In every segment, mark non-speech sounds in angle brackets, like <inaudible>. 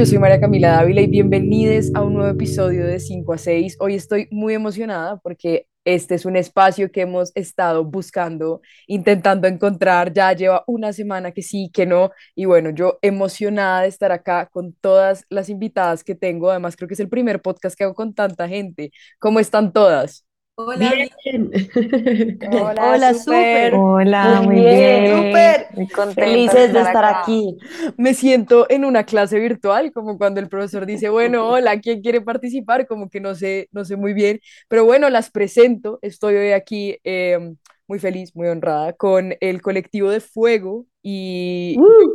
Yo soy María Camila Dávila y bienvenidos a un nuevo episodio de 5 a 6. Hoy estoy muy emocionada porque este es un espacio que hemos estado buscando, intentando encontrar, ya lleva una semana que sí, que no, y bueno, yo emocionada de estar acá con todas las invitadas que tengo, además creo que es el primer podcast que hago con tanta gente. ¿Cómo están todas? Hola, Bien. <laughs> Hola, Hola, súper. Hola, Muy muy bien, bien. súper. Muy contenta Felices de estar acá. aquí. Me siento en una clase virtual, como cuando el profesor dice, bueno, hola, ¿quién quiere participar? Como que no sé, no sé muy bien, pero bueno, las presento. Estoy hoy aquí eh, muy feliz, muy honrada con el colectivo de Fuego y Uh,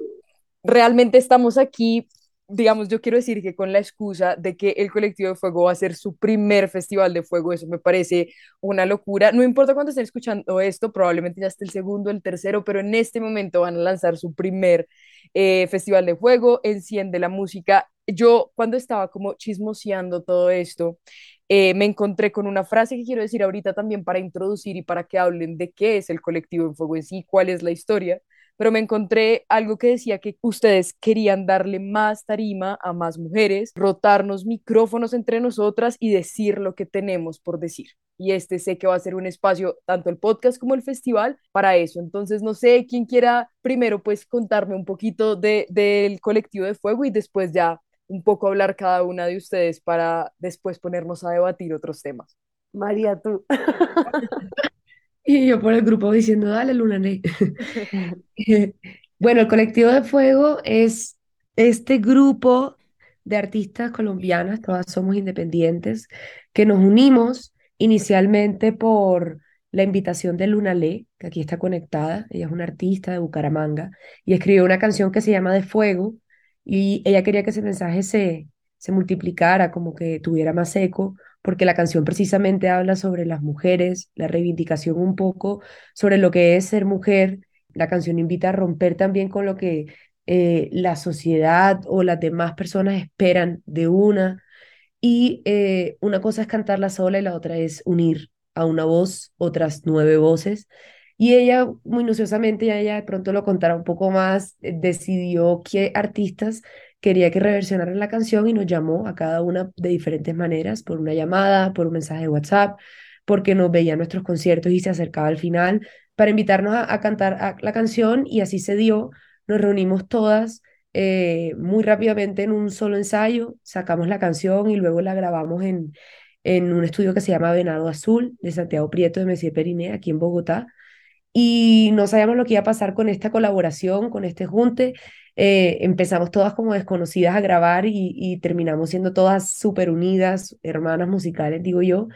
realmente estamos aquí, digamos, yo quiero decir que con la excusa de que el colectivo de fuego va a ser su primer festival de fuego, eso me parece una locura. No importa cuándo estén escuchando esto, probablemente ya esté el segundo, el tercero, pero en este momento van a lanzar su primer eh, festival de fuego, enciende la música. Yo cuando estaba como chismoseando todo esto, eh, me encontré con una frase que quiero decir ahorita también para introducir y para que hablen de qué es el colectivo en fuego en sí, cuál es la historia pero me encontré algo que decía que ustedes querían darle más tarima a más mujeres, rotarnos micrófonos entre nosotras y decir lo que tenemos por decir. Y este sé que va a ser un espacio, tanto el podcast como el festival, para eso. Entonces, no sé quién quiera primero, pues, contarme un poquito de, del colectivo de fuego y después ya un poco hablar cada una de ustedes para después ponernos a debatir otros temas. María, tú. <laughs> Y yo por el grupo diciendo, dale, Luna Ney. <laughs> <laughs> Bueno, el Colectivo de Fuego es este grupo de artistas colombianas, todas somos independientes, que nos unimos inicialmente por la invitación de Luna Le, que aquí está conectada. Ella es una artista de Bucaramanga y escribió una canción que se llama De Fuego y ella quería que ese mensaje se, se multiplicara, como que tuviera más eco, porque la canción precisamente habla sobre las mujeres, la reivindicación un poco sobre lo que es ser mujer la canción invita a romper también con lo que eh, la sociedad o las demás personas esperan de una. Y eh, una cosa es cantarla sola y la otra es unir a una voz otras nueve voces. Y ella, minuciosamente, ya ella de pronto lo contará un poco más, eh, decidió qué artistas quería que reversionaran la canción y nos llamó a cada una de diferentes maneras, por una llamada, por un mensaje de WhatsApp, porque nos veía nuestros conciertos y se acercaba al final para invitarnos a, cantar la canción y así se dio. Nos reunimos todas eh, muy rápidamente en un solo ensayo, sacamos la canción y luego la grabamos en, en un estudio que se llama Venado Azul de Santiago Prieto de Messier Periné, aquí en Bogotá. Y no sabíamos lo que iba a pasar con esta colaboración, con este junte. Eh, empezamos todas como desconocidas a grabar y, y terminamos siendo todas súper unidas, hermanas musicales, digo yo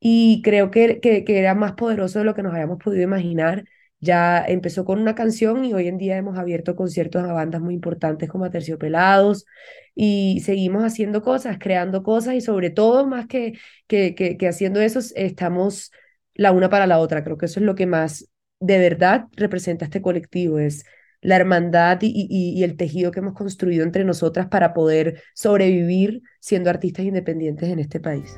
y creo que, que, que era más poderoso de lo que nos habíamos podido imaginar. Ya empezó con una canción y hoy en día hemos abierto conciertos a bandas muy importantes como Aterciopelados y seguimos haciendo cosas, creando cosas y sobre todo más que, que, que, que haciendo eso, estamos la una para la otra. Creo que eso es lo que más de verdad representa este colectivo, es la hermandad y, y, y el tejido que hemos construido entre nosotras para poder sobrevivir siendo artistas independientes en este país.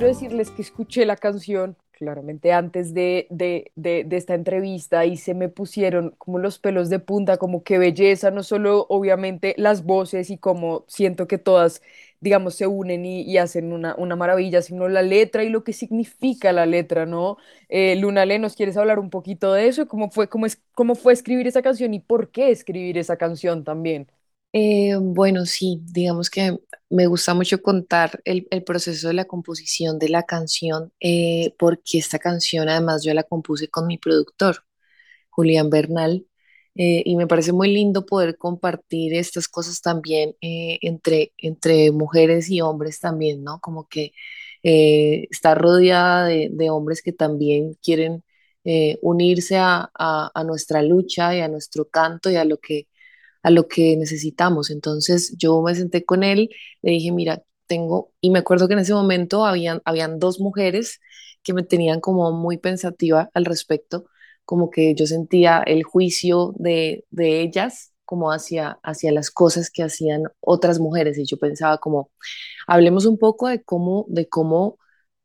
Quiero. Decirles que escuché la canción claramente antes de, de, de, de esta entrevista y se me pusieron como los pelos de punta, como qué belleza, no solo obviamente las voces y como siento que todas, digamos, se unen y, y hacen una, una maravilla, sino la letra y lo que significa la letra, ¿no? Eh, Luna Le, ¿nos quieres hablar un poquito de eso? ¿Cómo fue, cómo es, cómo fue escribir esa canción y por qué escribir esa canción también? Eh, bueno, sí, digamos que me gusta mucho contar el, proceso de la composición de la canción, eh, porque esta canción además yo la compuse con mi productor, Julián Bernal, eh, y me parece muy lindo poder compartir estas cosas también entre, mujeres y hombres también, ¿no? Como que estar rodeada de, hombres que también quieren unirse a nuestra lucha y a nuestro canto y a lo que a lo que necesitamos. Entonces yo me senté con él, le dije, mira, tengo, y me acuerdo que en ese momento habían, habían dos mujeres que me tenían como muy pensativa al respecto, como que yo sentía el juicio de, de ellas como hacia, hacia las cosas que hacían otras mujeres y yo pensaba como, hablemos un poco de cómo, de cómo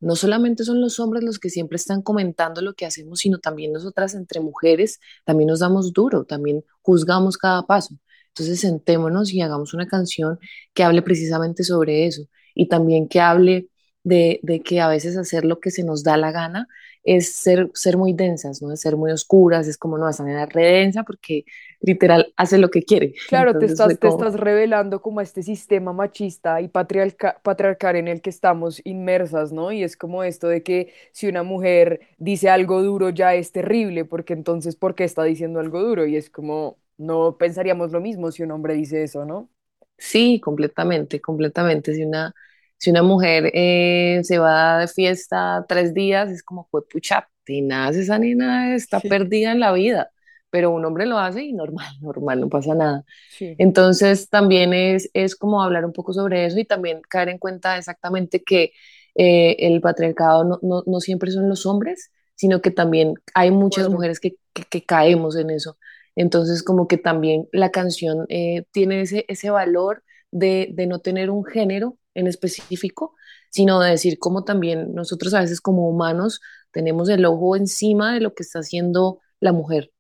no solamente son los hombres los que siempre están comentando lo que hacemos, sino también nosotras entre mujeres también nos damos duro, también juzgamos cada paso. Entonces sentémonos y hagamos una canción que hable precisamente sobre eso y también que hable de, que a veces hacer lo que se nos da la gana es ser, ser muy densas, ¿no? Es ser muy oscuras, es como, no, esa es re densa porque literal hace lo que quiere. Claro, te Entonces fue estás, te estás revelando como este sistema machista y patriarca- patriarcal en el que estamos inmersas, ¿no? Y es como esto de que si una mujer dice algo duro ya es terrible, porque entonces, ¿por qué está diciendo algo duro? Y es como, no pensaríamos lo mismo si un hombre dice eso, ¿no? sí, completamente, completamente. Si una, si una mujer eh, se va de fiesta tres días, es como, pues pucha, tenaz, esa nena está Sí, perdida en la vida, pero un hombre lo hace y normal, <laughs> normal, no pasa nada. sí. Entonces, también es, es como hablar un poco sobre eso y también caer en cuenta exactamente que eh, el patriarcado no, no, no siempre son los hombres, sino que también hay muchas mujeres que, que, que caemos en eso. Entonces, como que también la canción eh, tiene ese, ese valor de, de no tener un género en específico, sino de decir como también nosotros a veces como humanos tenemos el ojo encima de lo que está haciendo la mujer.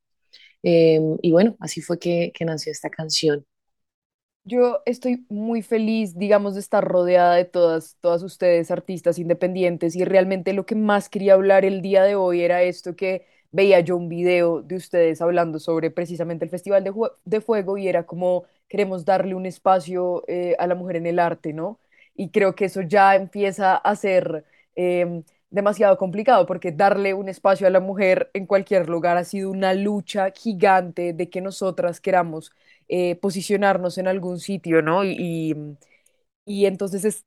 Eh, y bueno, así fue que, que nació esta canción. Yo estoy muy feliz, digamos, de estar rodeada de todas, todas ustedes, artistas independientes, y realmente lo que más quería hablar el día de hoy era esto que veía yo un video de ustedes hablando sobre precisamente el Festival de Fuego y era como queremos darle un espacio eh, a la mujer en el arte, ¿no? Y creo que eso ya empieza a ser em, demasiado complicado porque darle un espacio a la mujer en cualquier lugar ha sido una lucha gigante de que nosotras queramos eh, posicionarnos en algún sitio, ¿no? Y, y, entonces es,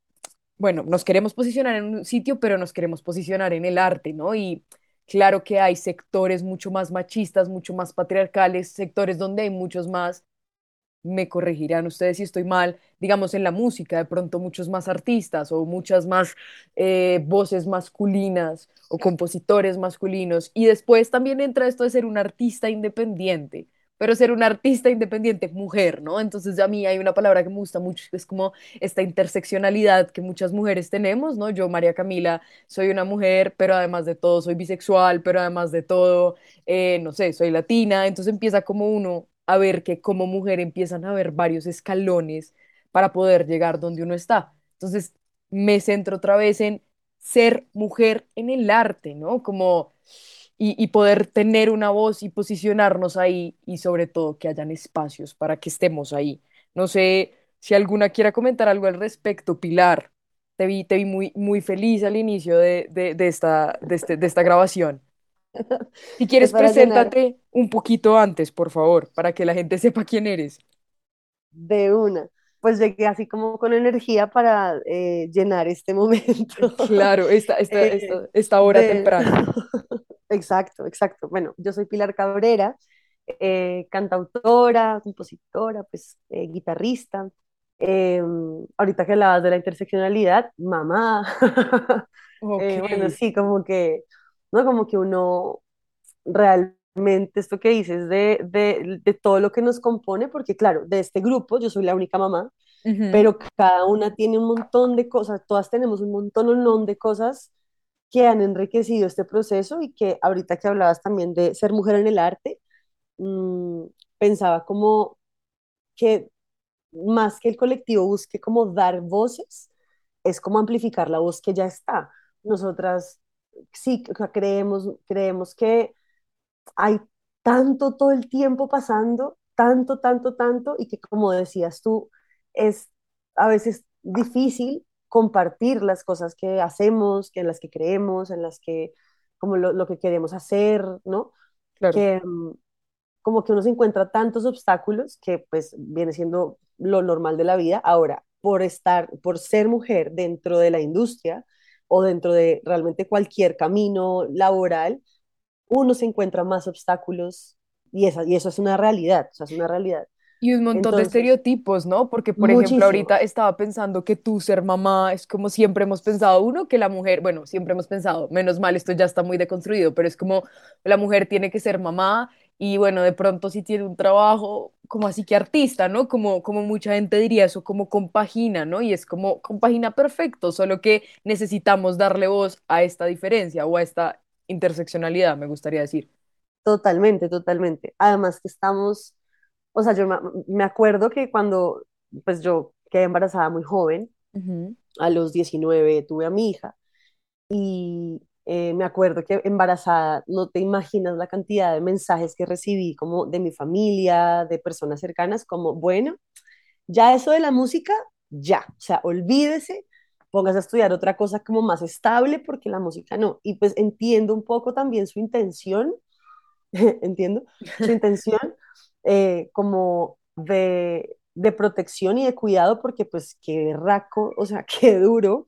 bueno, nos queremos posicionar en un sitio, pero nos queremos posicionar en el arte, ¿no? Y claro que hay sectores mucho más machistas, mucho más patriarcales, sectores donde hay muchos más me corregirán ustedes si estoy mal, digamos en la música, de pronto muchos más artistas o muchas más eh, voces masculinas o compositores masculinos. Y después también entra esto de ser un artista independiente, pero ser una artista independiente mujer, ¿no? Entonces a mí hay una palabra que me gusta mucho, que es como esta interseccionalidad que muchas mujeres tenemos, ¿no? Yo, María Camila, soy una mujer, pero además de todo soy bisexual, pero además de todo, eh, no sé, soy latina, entonces empieza como uno a ver que como mujer empiezan a haber varios escalones para poder llegar donde uno está. Entonces me centro otra vez en ser mujer en el arte, ¿no? Como y, poder tener una voz y posicionarnos ahí y sobre todo que hayan espacios para que estemos ahí. No sé si alguna quiera comentar algo al respecto, Pilar. Te vi, muy, muy feliz al inicio de, de, esta, este- de esta grabación. Si Es quieres, <laughs> para llenar preséntate un poquito antes, por favor, para que la gente sepa quién eres. de una. Pues llegué así como con energía para eh, llenar este <laughs> momento Claro, esta, esta, eh, esta, esta hora de... temprana. <laughs> Exacto, exacto. Bueno, yo soy Pilar Cabrera, eh, cantautora, compositora, pues eh, guitarrista. Eh, ahorita que hablabas de la interseccionalidad, mamá. Ok, Eh, bueno, sí, como que, ¿no? Como que uno realmente esto que dices de, de, de todo lo que nos compone, porque claro, de este grupo yo soy la única mamá, ujú, pero cada una tiene un montón de cosas, todas tenemos un montón, un montón de cosas que han enriquecido este proceso y que ahorita que hablabas también de ser mujer en el arte, mmm, pensaba como que más que el colectivo busque como dar voces, es como amplificar la voz que ya está. Nosotras sí creemos, creemos que hay tanto todo el tiempo pasando, tanto, tanto, tanto, y que como decías tú, es a veces difícil compartir las cosas que hacemos, que en las que creemos, en las que, como lo, lo que queremos hacer, ¿no? claro. Que um, como que uno se encuentra tantos obstáculos que pues viene siendo lo normal de la vida. Ahora, por estar, por ser mujer dentro de la industria o dentro de realmente cualquier camino laboral, uno se encuentra más obstáculos y, esa, y eso es una realidad, o sea, es una realidad. Y un montón de estereotipos, ¿no? Porque, por ejemplo, ahorita estaba pensando que tú ser mamá es como siempre hemos pensado, uno, que la mujer, bueno, siempre hemos pensado, menos mal, esto ya está muy deconstruido, pero es como la mujer tiene que ser mamá y bueno, de pronto sí tiene un trabajo como así que artista, ¿no? Como, como mucha gente diría eso, como compagina, ¿no? Y es como compagina perfecto, solo que necesitamos darle voz a esta diferencia o a esta interseccionalidad, me gustaría decir. Totalmente, totalmente. Además que estamos, o sea, yo me acuerdo que cuando, pues yo quedé embarazada muy joven, a los 19 tuve a mi hija y eh, me acuerdo que embarazada, no te imaginas la cantidad de mensajes que recibí como de mi familia, de personas cercanas, como, bueno, ya eso de la música, ya, o sea, olvídese, póngase a estudiar otra cosa como más estable porque la música no. Y pues entiendo un poco también su intención, <laughs> entiendo su intención eh, como de, de protección y de cuidado porque pues qué raco, o sea, <laughs> qué duro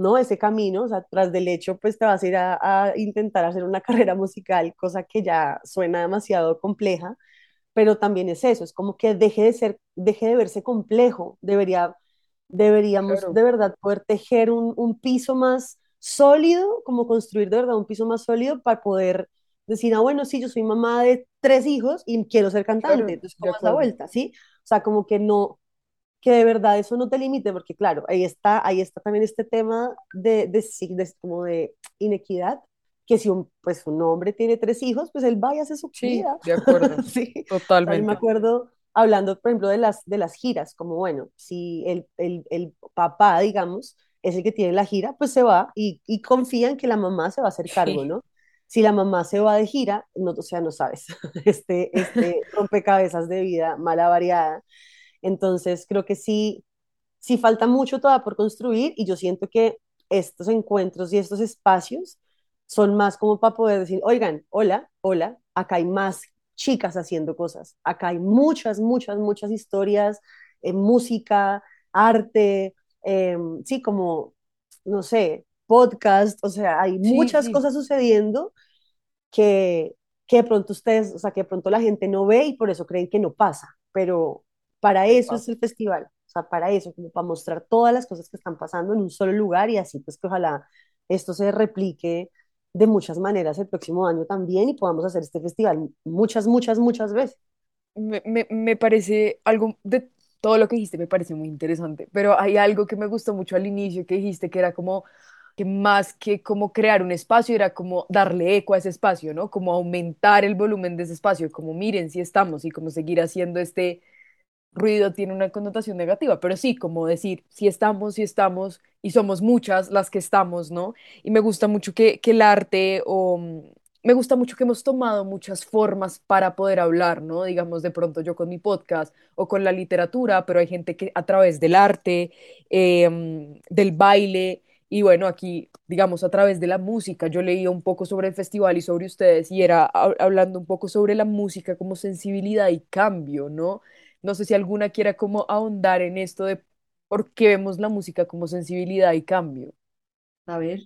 ¿no? Ese camino, o sea, tras del hecho, pues te vas a ir a, a intentar hacer una <laughs> carrera musical, cosa que ya suena demasiado compleja, pero también es eso, es como que deje de ser, deje de verse complejo, debería, deberíamos Claro, de verdad poder tejer un, un piso más sólido, como construir de verdad un piso más sólido para poder decir, ah, bueno, sí, yo soy mamá de tres hijos y quiero ser cantante, claro, entonces, ¿cómo es la vuelta? ¿Sí? O sea, como que no, que de verdad eso no te limite, porque claro, ahí está, ahí está también este tema de, de, de como de inequidad, que si un, pues un hombre tiene tres hijos, pues él va y hace su Sí, vida, de acuerdo, <laughs> sí. Sea, yo me totalmente. acuerdo hablando, por ejemplo, de las, de las giras, como bueno, si el, el, el papá, digamos, es el que tiene la gira, pues se va y, y confía en que la mamá se va a hacer cargo, Sí. ¿no? Si la mamá se va de gira, no, o sea, no sabes, <laughs> este, este <laughs> rompecabezas de vida mala variada. Entonces, creo que sí, sí falta mucho todavía por construir y yo siento que estos encuentros y estos espacios son más como para poder decir, oigan, hola, hola, acá hay más chicas haciendo cosas, acá hay muchas, muchas, muchas historias, eh, música, arte, eh, sí, como, no sé, podcast, o sea, hay Sí, muchas sí, cosas sucediendo que, que de pronto ustedes, o sea, que de pronto la gente no ve y por eso creen que no pasa, pero para eso es el festival, o sea, para eso, como para mostrar todas las cosas que están pasando en un solo lugar y así pues que ojalá esto se replique de muchas maneras el próximo año también y podamos hacer este festival muchas, muchas, muchas veces. Me, me, me parece algo de todo lo que dijiste, me parece muy interesante, pero hay algo que me gustó mucho al inicio que dijiste que era como que más que como crear un espacio, era como darle eco a ese espacio, ¿no? Como aumentar el volumen de ese espacio, como miren si estamos y como seguir haciendo este ruido tiene una connotación negativa, pero sí, como decir, si estamos, si estamos, y somos muchas las que estamos, ¿no? Y me gusta mucho que, que el arte o... mm, Me gusta mucho que hemos tomado muchas formas para poder hablar, ¿no? Digamos, de pronto yo con mi podcast o con la literatura, pero hay gente que a través del arte, mm, del baile, y bueno, aquí, digamos, a través de la música, yo leía un poco sobre el festival y sobre ustedes, y era hab- hablando un poco sobre la música como sensibilidad y cambio, ¿no? No sé si alguna quiera como ahondar en esto de por qué vemos la música como sensibilidad y cambio. A ver,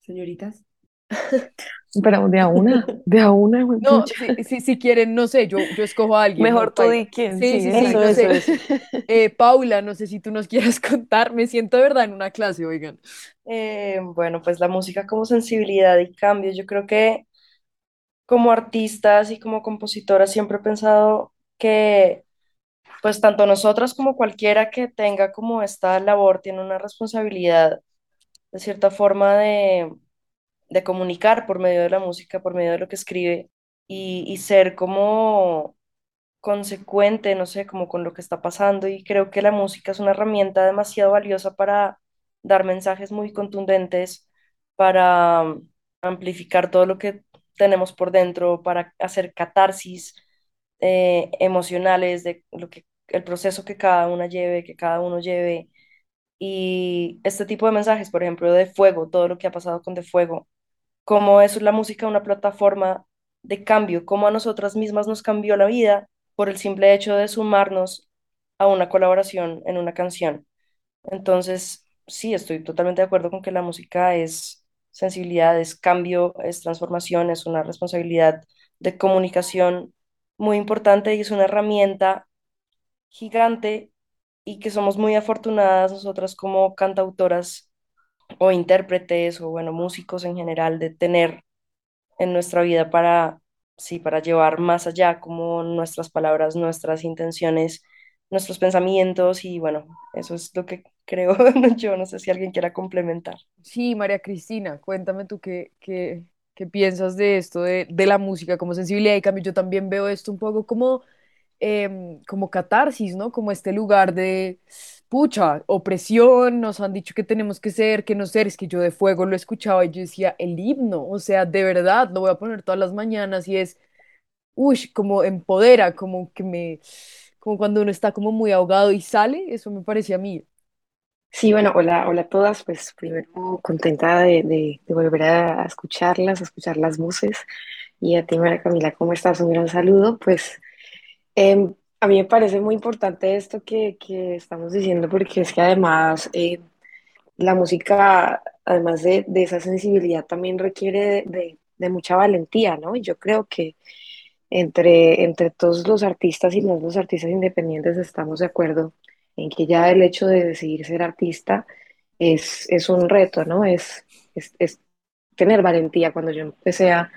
señoritas. <laughs> Pero de a una, de a una, No, si, si, si quieren, no sé, yo, yo escojo a alguien, Mejor tú di quién, Sí, sí, sí, Eso, no eso, sé. eso. Eh, Paula, no sé si tú nos quieras <laughs> contar, me siento de verdad en una clase, oigan. Eh, bueno, pues la música como sensibilidad y cambio. Yo creo que como artistas y como compositoras siempre he pensado que pues tanto nosotras como cualquiera que tenga como esta labor tiene una responsabilidad de cierta forma de, de comunicar por medio de la música, por medio de lo que escribe y, y ser como consecuente, no sé, como con lo que está pasando. Y creo que la música es una herramienta demasiado valiosa para dar mensajes muy contundentes, para amplificar todo lo que tenemos por dentro, para hacer catarsis eh, emocionales de lo que el proceso que cada una lleve, que cada uno lleve y este tipo de mensajes, por ejemplo, de Fuego, todo lo que ha pasado con De Fuego, cómo es la música una plataforma de cambio, cómo a nosotras mismas nos cambió la vida por el simple hecho de sumarnos a una colaboración en una canción. Entonces, sí, estoy totalmente de acuerdo con que la música es sensibilidad, es cambio, es transformación, es una responsabilidad de comunicación muy importante y es una herramienta gigante y que somos muy afortunadas nosotras como cantautoras o intérpretes o bueno, músicos en general de tener en nuestra vida para sí, para llevar más allá como nuestras palabras, nuestras intenciones, nuestros pensamientos y bueno, eso es lo que creo <laughs> yo, no sé si alguien quiera complementar. Sí, María Cristina, cuéntame tú qué, qué, qué piensas de esto, de, de la música como sensibilidad y cambio. Yo también veo esto un poco como, em, como catarsis, ¿no? Como este lugar de, pucha, opresión, nos han dicho que tenemos que ser, que no ser. Es que yo de fuego lo escuchaba y yo decía, el himno, o sea, de verdad, lo voy a poner todas las mañanas y es, uy, como empodera, como que me, como cuando uno está como muy ahogado y sale, eso me parecía a mí. Sí, bueno, hola, hola a todas. Pues primero contenta de, de- volver a escucharlas, a escuchar las voces. Y a ti, María Camila, ¿cómo estás? Un gran saludo. Pues em, a mí me parece muy importante esto que, que estamos diciendo porque es que además eh, la música, además de, de esa sensibilidad, también requiere de, de- mucha valentía, ¿no? Y yo creo que entre, entre todos los artistas y los, los artistas independientes estamos de acuerdo en que ya el hecho de decidir ser artista es, es un reto, ¿no? Es, es, es tener valentía. Cuando yo empecé a,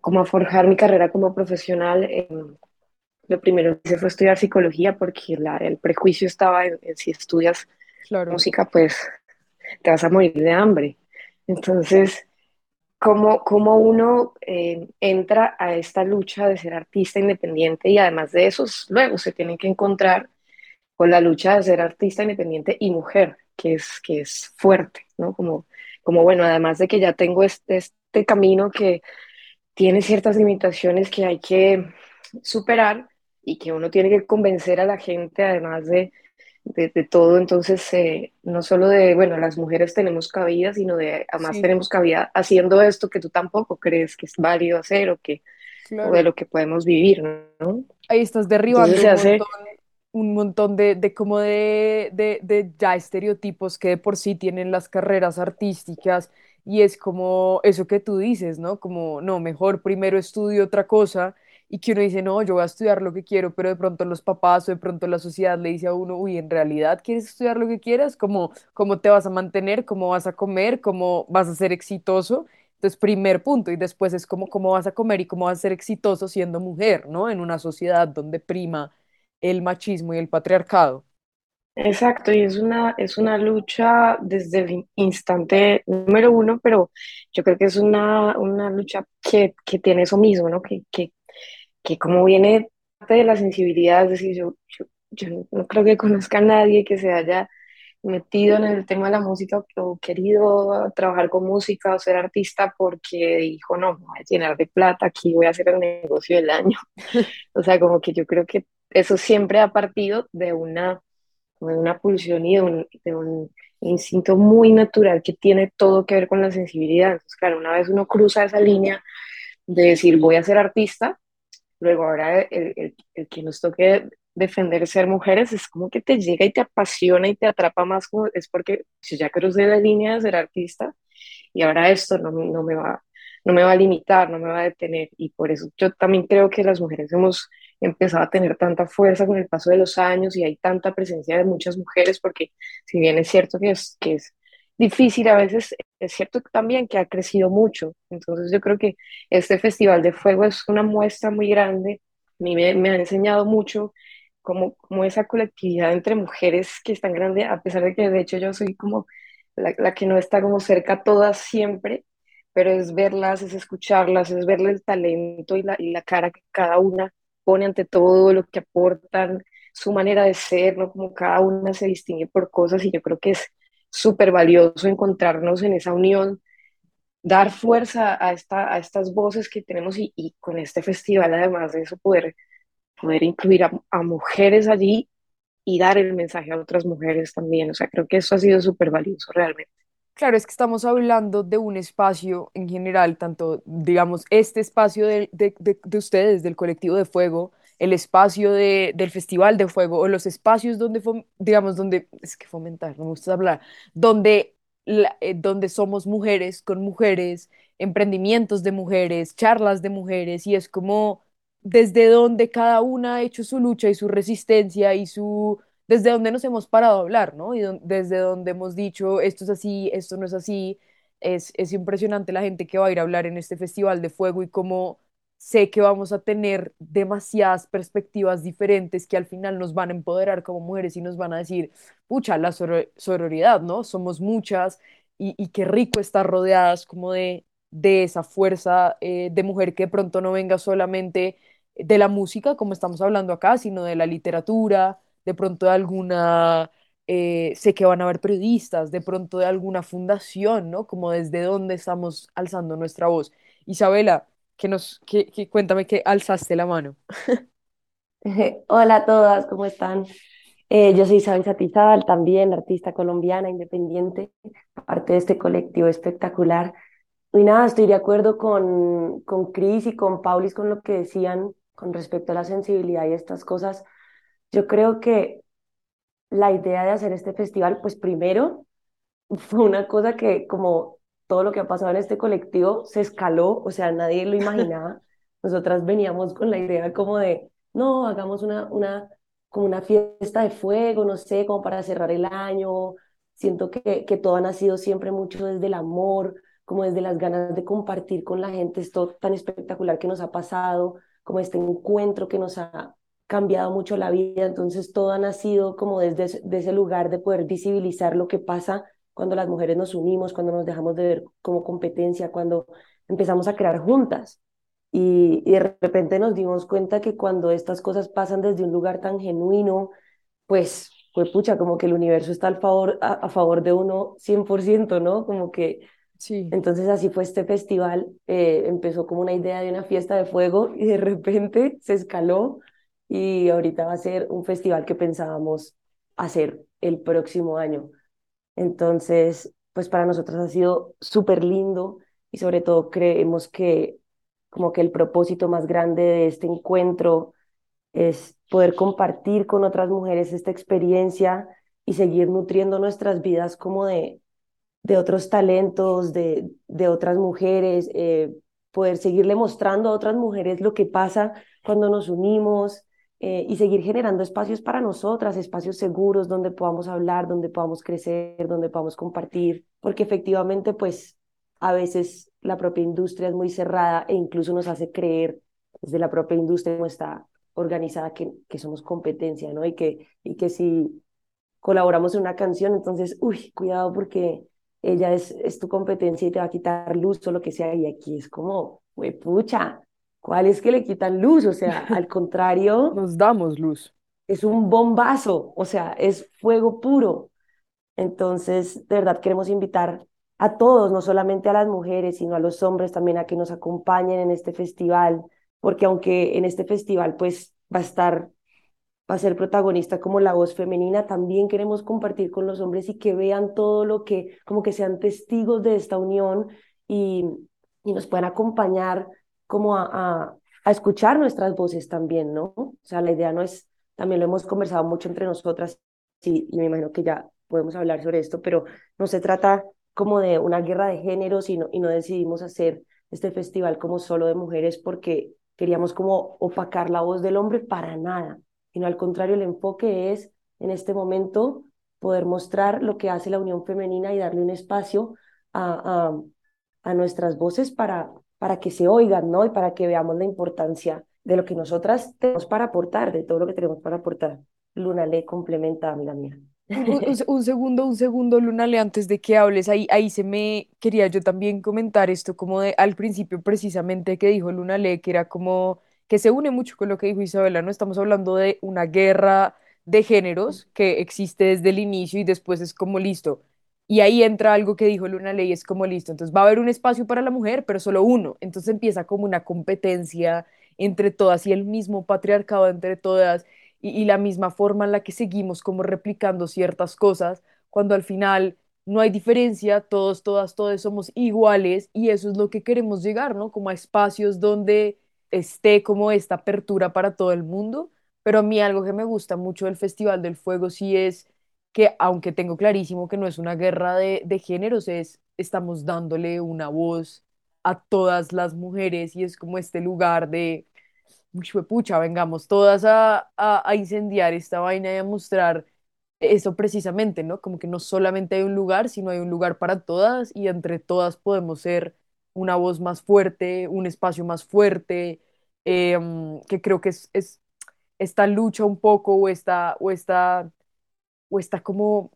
como a forjar mi carrera como profesional, eh, lo primero que hice fue estudiar psicología porque la- el prejuicio estaba en, en si estudias Claro, música, pues te vas a morir de hambre. Entonces, ¿cómo, cómo uno eh, entra a esta lucha de ser artista independiente y además de eso, luego se tienen que encontrar con la lucha de ser artista independiente y mujer, que es, que es fuerte, ¿no? Como, como bueno, además de que ya tengo este, este camino que tiene ciertas limitaciones que hay que superar y que uno tiene que convencer a la gente, además de, de, de todo, entonces, eh, no solo de, bueno, las mujeres tenemos cabida, sino de, además sí, tenemos cabida haciendo esto que tú tampoco crees que es válido hacer o, que, o de claro. lo que podemos vivir, ¿no? ahí estás derribando un hace montón, un montón de, de como de, de, de ya estereotipos que de por sí tienen las carreras artísticas y es como eso que tú dices, ¿no? Como, no, mejor primero estudio otra cosa y que uno dice, no, yo voy a estudiar lo que quiero, pero de pronto los papás o de pronto la sociedad le dice a uno, uy, ¿en realidad quieres estudiar lo que quieras? ¿Cómo, cómo te vas a mantener? ¿Cómo vas a comer? ¿Cómo vas a ser exitoso? Entonces, primer punto, y después es como cómo vas a comer y cómo vas a ser exitoso siendo mujer, ¿no? En una sociedad donde prima el machismo y el patriarcado. Exacto, y es una, es una lucha desde el instante número uno, pero yo creo que es una, una lucha que, que tiene eso mismo, ¿no? Que, que, que como viene parte de la sensibilidad, es decir, yo, yo, yo no creo que conozca a nadie que se haya metido en el tema de la música o, querido trabajar con música o ser artista porque dijo, no, me voy a llenar de plata, aquí voy a hacer el negocio del año. <laughs> O sea, como que yo creo que eso siempre ha partido de una de una pulsión y de un, de un instinto muy natural que tiene todo que ver con la sensibilidad. Entonces, claro, una vez uno cruza esa línea de decir voy a ser artista, luego ahora el, el, el que nos toque defender ser mujeres es como que te llega y te apasiona y te atrapa más, como, es porque si ya crucé la línea de ser artista y ahora esto no, no me va, no me va a limitar, no me va a detener. Y por eso yo también creo que las mujeres hemos empezado a tener tanta fuerza con el paso de los años y hay tanta presencia de muchas mujeres, porque si bien es cierto que es, que es difícil a veces, es cierto también que ha crecido mucho. Entonces yo creo que este Festival de Fuego es una muestra muy grande. A mí me, me ha enseñado mucho como, como esa colectividad entre mujeres que es tan grande, a pesar de que de hecho yo soy como la, la que no está como cerca a todas siempre, pero es verlas, es escucharlas, es verle el talento y la, y la cara que cada una pone ante todo, lo que aportan, su manera de ser, ¿no? Como cada una se distingue por cosas y yo creo que es súper valioso encontrarnos en esa unión, dar fuerza a, esta, a estas voces que tenemos y, y con este festival, además de eso, poder, poder incluir a, a mujeres allí y dar el mensaje a otras mujeres también. O sea, creo que eso ha sido súper valioso realmente. Claro, es que estamos hablando de un espacio en general, tanto, digamos, este espacio de, de, de- de ustedes, del colectivo de fuego, el espacio de, del Festival de Fuego, o los espacios donde, digamos, donde, es que fomentar, no me gusta hablar, donde, eh, donde somos mujeres con mujeres, emprendimientos de mujeres, charlas de mujeres, y es como desde donde cada una ha hecho su lucha y su resistencia y su desde donde nos hemos parado a hablar, ¿no? Y desde donde hemos dicho, esto es así, esto no es así. Es, es impresionante la gente que va a ir a hablar en este Festival de Fuego y cómo sé que vamos a tener demasiadas perspectivas diferentes que al final nos van a empoderar como mujeres y nos van a decir, pucha, la soro- sororidad, ¿no? Somos muchas y, y qué rico estar rodeadas como de, de esa fuerza eh, de mujer que de pronto no venga solamente de la música, como estamos hablando acá, sino de la literatura, de pronto de alguna, eh, sé que van a haber periodistas, de pronto de alguna fundación, ¿no? Como desde dónde estamos alzando nuestra voz. Isabela, que nos, que, que cuéntame que alzaste la mano. <laughs> Hola a todas, ¿cómo están? Eh, yo soy Isabel Satizabal, también artista colombiana independiente, parte de este colectivo espectacular. Y nada, estoy de acuerdo con, con Cris y con Paulis con lo que decían con respecto a la sensibilidad y estas cosas. Yo creo que la idea de hacer este festival, pues primero <laughs> fue una cosa que como todo lo que ha pasado en este colectivo se escaló, o sea, nadie lo <laughs> imaginaba. Nosotras veníamos con la idea como de, no, hagamos una, una, como una fiesta de fuego, no sé, como para cerrar el año. Siento que, que todo ha nacido siempre mucho desde el amor, como desde las ganas de compartir con la gente esto tan espectacular que nos ha pasado, como este encuentro que nos ha cambiado mucho la vida. Entonces todo ha nacido como desde ese, de ese lugar de poder visibilizar lo que pasa cuando las mujeres nos unimos, cuando nos dejamos de ver como competencia, cuando empezamos a crear juntas. Y, y de repente nos dimos cuenta que cuando estas cosas pasan desde un lugar tan genuino, pues, pues pucha, como que el universo está al favor, a, a favor de uno 100%, ¿no? Como que Sí, entonces así fue este festival, eh, empezó como una idea de una fiesta de fuego <laughs> y de repente se escaló y ahorita va a ser un festival que pensábamos hacer el próximo año. Entonces, pues para nosotros ha sido súper lindo y sobre todo creemos que como que el propósito más grande de este encuentro es poder compartir con otras mujeres esta experiencia y seguir nutriendo nuestras vidas como de, de otros talentos, de, de otras mujeres, eh, poder seguirle mostrando a otras mujeres lo que pasa cuando nos unimos eh, y seguir generando espacios para nosotras, espacios seguros donde podamos hablar, donde podamos crecer, donde podamos compartir, porque efectivamente, pues a veces la propia industria es muy cerrada e incluso nos hace creer desde la propia industria cómo está organizada que, que somos competencia, ¿no? Y que, y que si colaboramos en una canción, entonces, uy, cuidado porque ella es, es tu competencia y te va a quitar luz o lo que sea. Y aquí es como, güey, pucha, ¿cuál es que le quitan luz? O sea, <laughs> al contrario, nos damos luz. es un bombazo, o sea, es fuego puro. Entonces, de verdad queremos invitar a todos, no solamente a las mujeres, sino a los hombres también a que nos acompañen en este festival, porque aunque en este festival pues va a estar va a ser protagonista como la voz femenina, también queremos compartir con los hombres y que vean todo lo que, como que sean testigos de esta unión y, y nos puedan acompañar como a, a, escuchar nuestras voces también, ¿no? O sea, la idea no es, también lo hemos conversado mucho entre nosotras y, y me imagino que ya podemos hablar sobre esto, pero no se trata como de una guerra de género, sino, y no decidimos hacer este festival como solo de mujeres porque queríamos como opacar la voz del hombre para nada sino al contrario, el enfoque es en este momento poder mostrar lo que hace la unión femenina y darle un espacio a, a, a nuestras voces para, para que se oigan, ¿no? Y para que veamos la importancia de lo que nosotras tenemos para aportar, de todo lo que tenemos para aportar. Luna le complementa, amiga mía. Un, un- un se- un segundo, un segundo, antes de que hables, ahí, ahí se me quería yo también comentar esto, como de al principio precisamente que dijo Lunale, que era como que se une mucho con lo que dijo Isabela, ¿no? Estamos hablando de una guerra de géneros que existe desde el inicio y después es como listo. Y ahí entra algo que dijo Lunale y es como listo. Entonces va a haber un espacio para la mujer, pero solo uno. Entonces empieza como una competencia entre todas y el mismo patriarcado entre todas y, y la misma forma en la que seguimos como replicando ciertas cosas, cuando al final no hay diferencia, todos, todas, todos somos iguales y eso es lo que queremos llegar, ¿no? Como a espacios donde esté como esta apertura para todo el mundo, pero a mí algo que me gusta mucho del Festival del Fuego sí es que, aunque tengo clarísimo que no es una guerra de, de géneros, es, estamos dándole una voz a todas las mujeres y es como este lugar de pucha, vengamos todas a, a, incendiar esta vaina y a mostrar eso precisamente, ¿no? Como que no solamente hay un lugar, sino hay un lugar para todas y entre todas podemos ser una voz más fuerte, un espacio más fuerte mm, que creo que es, es esta lucha un poco o esta, o esta, o esta como,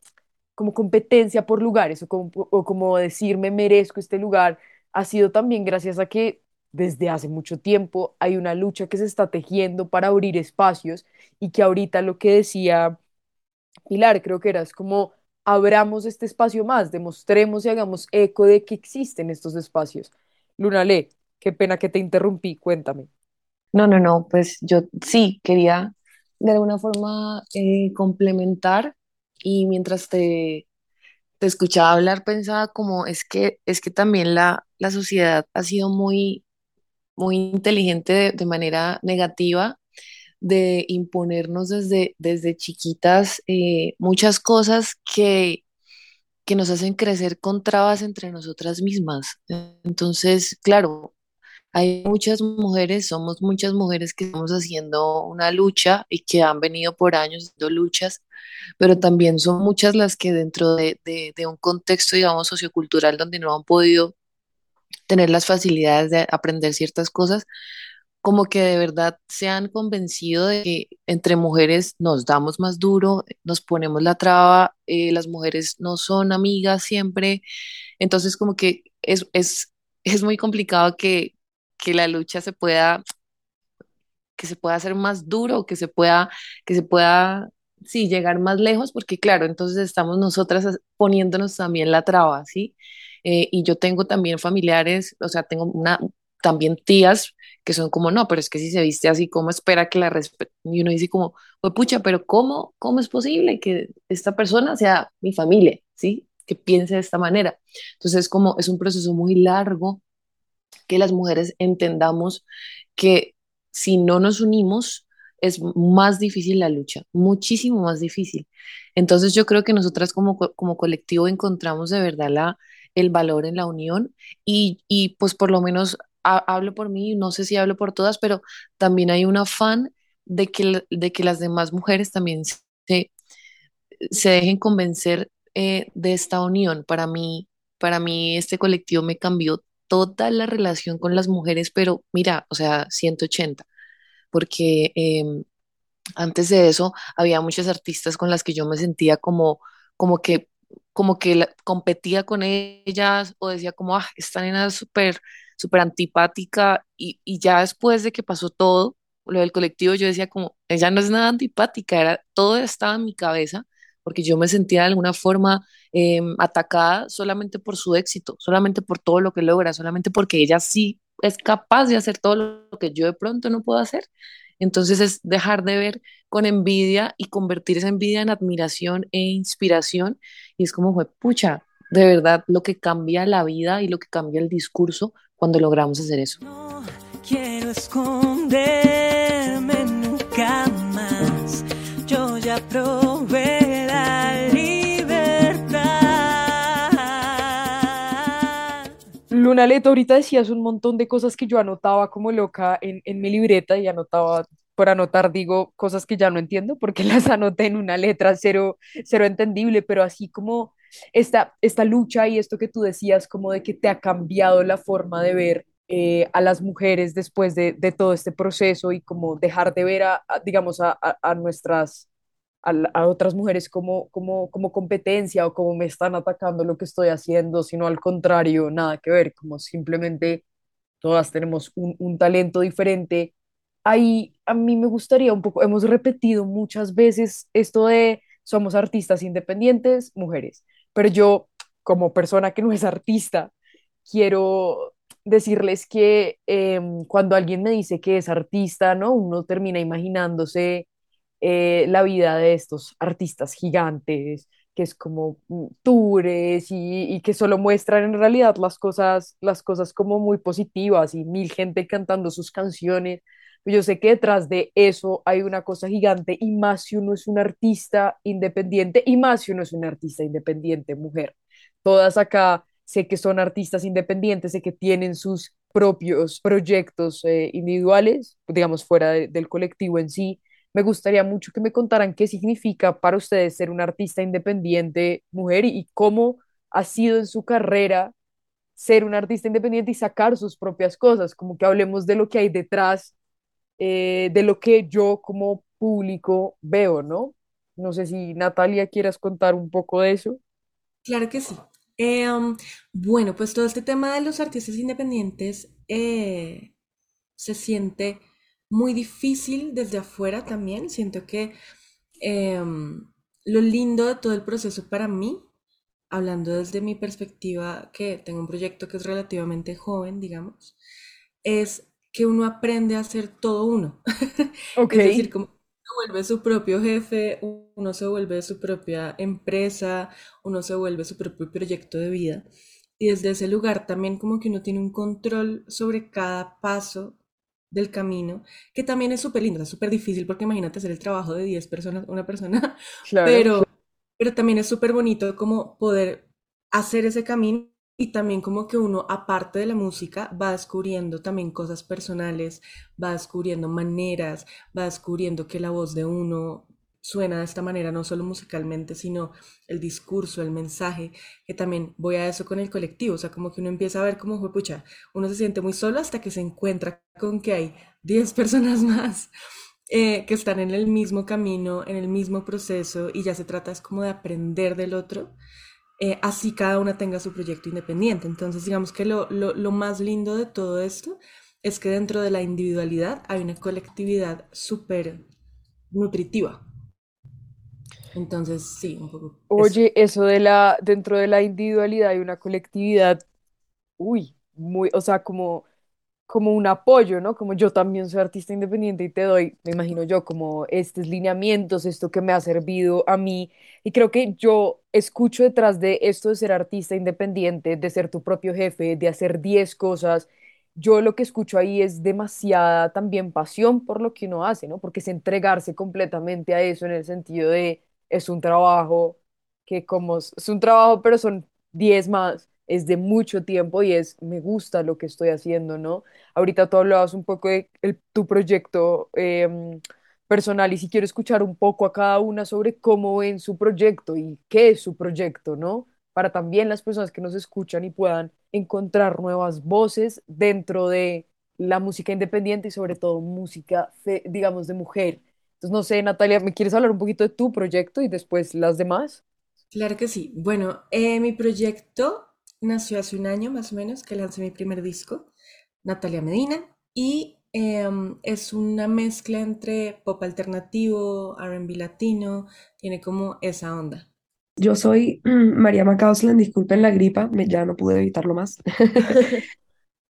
como competencia por lugares o como, o como decir me merezco este lugar, ha sido también gracias a que desde hace mucho tiempo hay una lucha que se está tejiendo para abrir espacios y que ahorita lo que decía Pilar, creo que era, es como abramos este espacio más, demostremos y hagamos eco de que existen estos espacios. Luna Le, qué pena que te interrumpí, cuéntame. No, no, no, pues yo sí quería de alguna forma eh, complementar y mientras te, te escuchaba hablar pensaba como es que es que también la, la sociedad ha sido muy, muy inteligente de, manera negativa de imponernos desde, desde chiquitas eh, muchas cosas que, que nos hacen crecer con trabas entre nosotras mismas. Entonces, claro, hay muchas mujeres, somos muchas mujeres que estamos haciendo una lucha y que han venido por años haciendo luchas, pero también son muchas las que dentro de, de, de un contexto, digamos, sociocultural donde no han podido tener las facilidades de aprender ciertas cosas, como que de verdad se han convencido de que entre mujeres nos damos más duro, nos ponemos la traba, eh, las mujeres no son amigas siempre, entonces como que es, es, <laughs> es muy complicado que, que la lucha se pueda, que se pueda hacer más duro, que se pueda, que se pueda, sí, llegar más lejos, porque claro, entonces estamos nosotras as- poniéndonos también la traba, ¿sí? Eh, y yo tengo también familiares, o sea, tengo una, también tías que son como, no, pero es que si se viste así, ¿cómo espera que la respete? Y uno dice como, pues pucha, pero ¿cómo, cómo es posible que esta persona sea mi familia, ¿sí? Que piense de esta manera. Entonces, como es un proceso muy largo que las mujeres entendamos que si no nos unimos es más difícil la lucha, muchísimo más difícil. Entonces yo creo que nosotras como, co- como colectivo encontramos de verdad la, el valor en la unión y, y pues por lo menos ha- hablo por mí, no sé si hablo por todas, pero también hay un afán de que, de que las demás mujeres también se, se dejen convencer eh, de esta unión. Para mí, para mí este colectivo me cambió toda la relación con las mujeres, pero mira, o sea, 180 porque em, antes de eso había muchas artistas con las que yo me sentía como, como que, como que la- competía con ellas o decía como, ah, esta nena es súper, súper antipática y, y ya después de que pasó todo, lo del colectivo, yo decía como, ella no es nada antipática, era, todo estaba en mi cabeza porque yo me sentía de alguna forma em, atacada solamente por su éxito, solamente por todo lo que logra, solamente porque ella sí es capaz de hacer todo lo que yo de pronto no puedo hacer. Entonces es dejar de ver con envidia y convertir esa envidia en admiración e inspiración. Y es como, pucha, de verdad, lo que cambia la vida y lo que cambia el discurso cuando logramos hacer eso. No quiero esconderme Luna Leto, ahorita decías un montón de cosas que yo anotaba como loca en, en mi libreta y anotaba, por anotar digo cosas que ya no entiendo porque <laughs> las anoté en una letra cero, cero entendible, pero así como esta, esta lucha y esto que tú decías como de que te ha cambiado la forma de ver eh, a las mujeres después de, de todo este proceso y como dejar de ver a, a, digamos, a, a, a nuestras a, otras mujeres como, como, como competencia o como me están atacando lo que estoy haciendo, sino al contrario, nada que ver, como simplemente todas tenemos un, un talento diferente. Ahí a mí me gustaría un poco, hemos repetido muchas veces esto de somos artistas independientes, mujeres, pero yo como persona que no es artista, quiero decirles que em, cuando alguien me dice que es artista, ¿no? Uno termina imaginándose eh, la vida de estos artistas gigantes, que es como mm, tours y, que solo muestran en realidad las cosas, las cosas como muy positivas y mil gente cantando sus canciones. Yo sé que detrás de eso hay una cosa gigante y más si uno es un artista independiente y más si uno es una artista independiente mujer. Todas acá sé que son artistas independientes, sé que tienen sus propios proyectos eh, individuales, digamos, fuera de- del colectivo en sí me gustaría mucho que me contaran qué significa para ustedes ser una artista independiente mujer y, cómo ha sido en su carrera ser una artista independiente y sacar sus propias cosas, como que hablemos de lo que hay detrás eh, de lo que yo como público veo, ¿no? No sé si Natalia quieras contar un poco de eso. Claro que sí. Um, bueno, pues todo este tema de los artistas independientes eh, se siente muy difícil desde afuera también. Siento que eh, um, lo lindo de todo el proceso para mí, hablando desde mi perspectiva, que tengo un proyecto que es relativamente joven, digamos, es que uno aprende a ser todo uno. <laughs> Ok, Es decir, como se vuelve su propio jefe, uno se vuelve su propia empresa, uno se vuelve su propio proyecto de vida. Y desde ese lugar también como que uno tiene un control sobre cada paso del camino, que también es súper lindo, es súper difícil porque imagínate hacer el trabajo de 10 personas, una persona, <laughs> claro. pero, pero también es súper bonito como poder hacer ese camino y también como que uno, aparte de la música, va descubriendo también cosas personales, va descubriendo maneras, va descubriendo que la voz de uno suena de esta manera, no solo musicalmente, sino el discurso, el mensaje, que también voy a eso con el colectivo, o sea, como que uno empieza a ver cómo fue, uno se siente muy solo hasta que se encuentra con que hay 10 <laughs> personas más eh, que están en el mismo camino, en el mismo proceso, y ya se trata es como de aprender del otro eh, así cada una tenga su proyecto independiente. Entonces, digamos que lo, lo, lo más lindo de todo esto es que dentro de la individualidad hay una colectividad súper nutritiva. Entonces, sí, un poco eso. Oye, eso de la, dentro de la individualidad hay una colectividad, uy, muy, o sea, como como un apoyo, ¿no? Como yo también soy artista independiente y te doy, me imagino yo, como estos lineamientos, esto que me ha servido a mí. Y creo que yo escucho detrás de esto de ser artista independiente, de ser tu propio jefe, de hacer 10 cosas. Yo lo que escucho ahí es demasiada también pasión por lo que uno hace, ¿no? Porque es entregarse completamente a eso en el sentido de es un trabajo que como es un trabajo, pero son 10 más, es de mucho tiempo y es me gusta lo que estoy haciendo, ¿no? Ahorita tú hablabas un poco de el- tu proyecto em, personal y si quiero escuchar un poco a cada una sobre cómo ven su proyecto y qué es su proyecto, ¿no? Para también las personas que nos escuchan y puedan encontrar nuevas voces dentro de la música independiente y sobre todo música, digamos, de mujer. Entonces, no sé, Natalia, ¿me quieres hablar un poquito de tu proyecto y después las demás? Claro que sí. Bueno, eh, mi proyecto nació hace un año más o menos que lancé mi primer disco, Natalia Medina, y em, es una mezcla entre pop alternativo, R&B latino, tiene como esa onda. Yo soy <clears throat> María Macausland, disculpen la gripa, me- ya no pude evitarlo más. <laughs>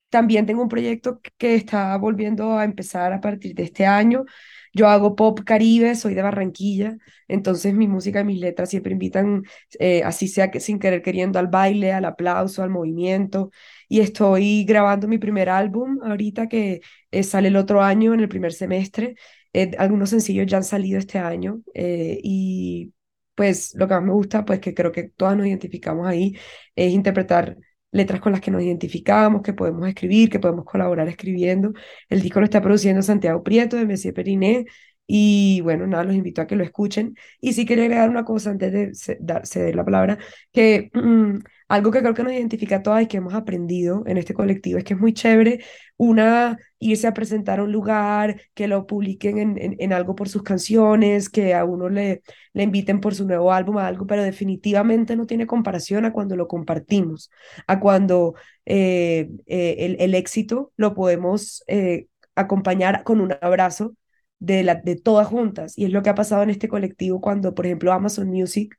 También tengo un proyecto que está volviendo a empezar a partir de este año. Yo hago pop caribe, soy de Barranquilla, entonces mi música y mis letras siempre invitan, eh, así sea que sin querer queriendo, al baile, al aplauso, al movimiento. Y estoy grabando mi primer álbum ahorita que eh, sale el otro año, en el primer semestre. Eh, algunos sencillos ya han salido este año eh, y pues lo que más me gusta, pues que creo que todas nos identificamos ahí, es interpretar letras con las que nos identificamos, que podemos escribir, que podemos colaborar escribiendo. El disco lo está produciendo Santiago Prieto de Messier Periné y bueno, nada, los invito a que lo escuchen. Y sí quería agregar una cosa antes de ceder la palabra, que <clears throat> algo que creo que nos identifica a todas y que hemos aprendido en este colectivo es que es muy chévere una irse a presentar a un lugar, que lo publiquen en, en, algo por sus canciones, que a uno le, le inviten por su nuevo álbum a algo, pero definitivamente no tiene comparación a cuando lo compartimos a cuando eh, eh, el, el éxito lo podemos eh, acompañar con un abrazo de, la, de todas juntas. Y es lo que ha pasado en este colectivo cuando, por ejemplo, Amazon Music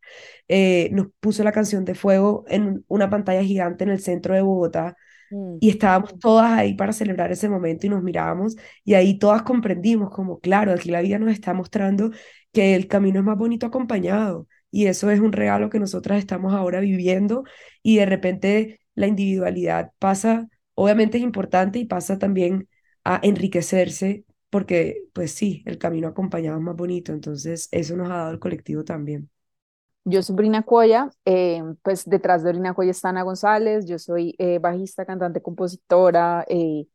eh, nos puso la canción de Fuego en una pantalla gigante en el centro de Bogotá. Mm, Y estábamos todas ahí para celebrar ese momento y nos mirábamos y ahí todas comprendimos como, claro, aquí la vida nos está mostrando que el camino es más bonito acompañado y eso es un regalo que nosotras estamos ahora viviendo y de repente la individualidad pasa, obviamente es importante y pasa también a enriquecerse porque pues sí, el camino acompañado es más bonito, entonces eso nos ha dado el colectivo también. Yo soy Brina Cuoya, eh, pues detrás de Brina Cuoya está Ana González, yo soy eh, bajista, cantante, compositora, eh,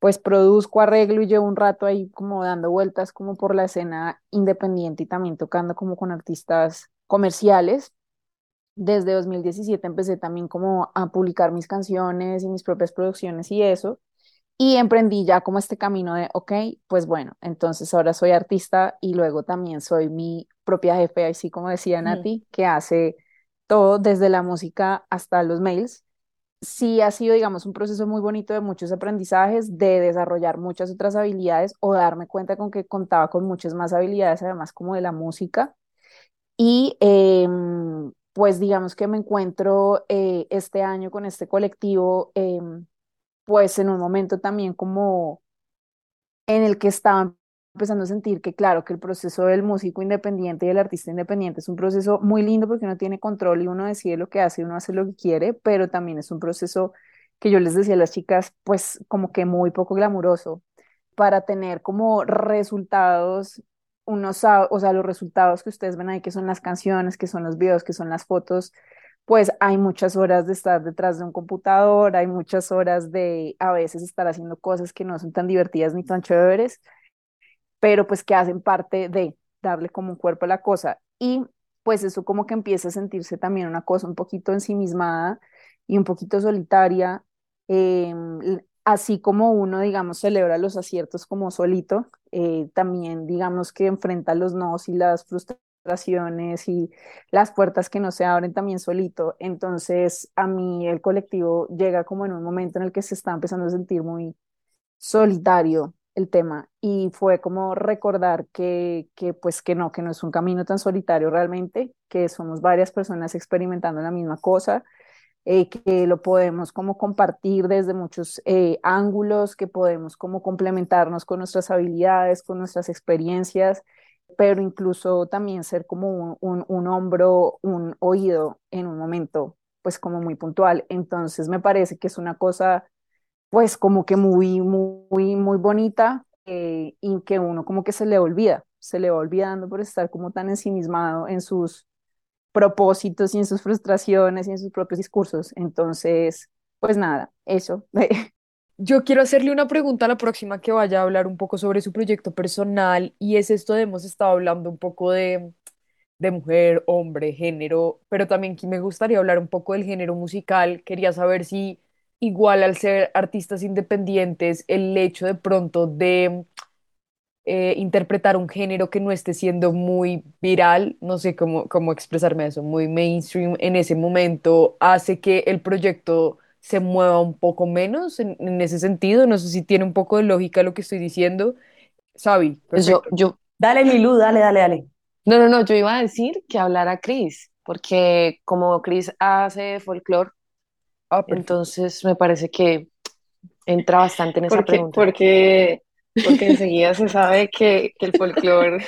pues produzco, arreglo y llevo un rato ahí como dando vueltas como por la escena independiente y también tocando como con artistas comerciales. Desde 2017 empecé también como a publicar mis canciones y mis propias producciones y eso. Y emprendí ya como este camino de, ok, pues bueno, entonces ahora soy artista y luego también soy mi propia jefe, así como decía Nati, que hace todo desde la música hasta los mails. Sí ha sido, digamos, un proceso muy bonito de muchos aprendizajes, de desarrollar muchas otras habilidades o darme cuenta con que contaba con muchas más habilidades, además como de la música. Y em, pues digamos que me encuentro eh, este año con este colectivo, em, pues en un momento también como en el que estaba empezando a sentir que claro, que el proceso del músico independiente y del artista independiente es un proceso muy lindo porque uno tiene control y uno decide lo que hace y uno hace lo que quiere, pero también es un proceso que yo les decía a las chicas, pues como que muy poco glamuroso para tener como resultados unos, o sea, los resultados que ustedes ven ahí, que son las canciones, que son los videos, que son las fotos, pues hay muchas horas de estar detrás de un computador, hay muchas horas de a veces estar haciendo cosas que no son tan divertidas ni tan chéveres, pero pues que hacen parte de darle como un cuerpo a la cosa. Y pues eso como que empieza a sentirse también una cosa un poquito ensimismada y un poquito solitaria. Em, así como uno, digamos, celebra los aciertos como solito, eh, también digamos que enfrenta los nos y las frustraciones y las puertas que no se abren también solito. Entonces, a mí el colectivo llega como en un momento en el que se está empezando a sentir muy solitario el tema y fue como recordar que, que pues que no, que no es un camino tan solitario realmente, que somos varias personas experimentando la misma cosa eh, que lo podemos como compartir desde muchos eh, ángulos, que podemos como complementarnos con nuestras habilidades, con nuestras experiencias, pero incluso también ser como un, un, un hombro, un oído en un momento, pues como muy puntual. Entonces me parece que es una cosa, pues como que muy, muy, muy bonita eh, y que uno como que se le olvida, se le va olvidando por estar como tan ensimismado en sus propósitos y en sus frustraciones y en sus propios discursos. Entonces, pues nada, eso. <laughs> Yo quiero hacerle una pregunta a la próxima que vaya a hablar un poco sobre su proyecto personal y es esto de hemos estado hablando un poco de, de mujer, hombre, género, pero también que me gustaría hablar un poco del género musical. Quería saber si igual al ser artistas independientes, el hecho de pronto de eh, interpretar un género que no esté siendo muy viral, no sé cómo, cómo expresarme eso, muy mainstream en ese momento, hace que el proyecto se mueva un poco menos en, en ese sentido. No sé si tiene un poco de lógica lo que estoy diciendo. Sabi, Pues yo, yo, Dale, Milu, dale, dale, dale. no, no, no, yo iba a decir que hablara Chris, porque como Chris hace folclore, Ah, entonces me parece que entra bastante en esa Porque, pregunta. porque, porque enseguida se sabe que, que el folclore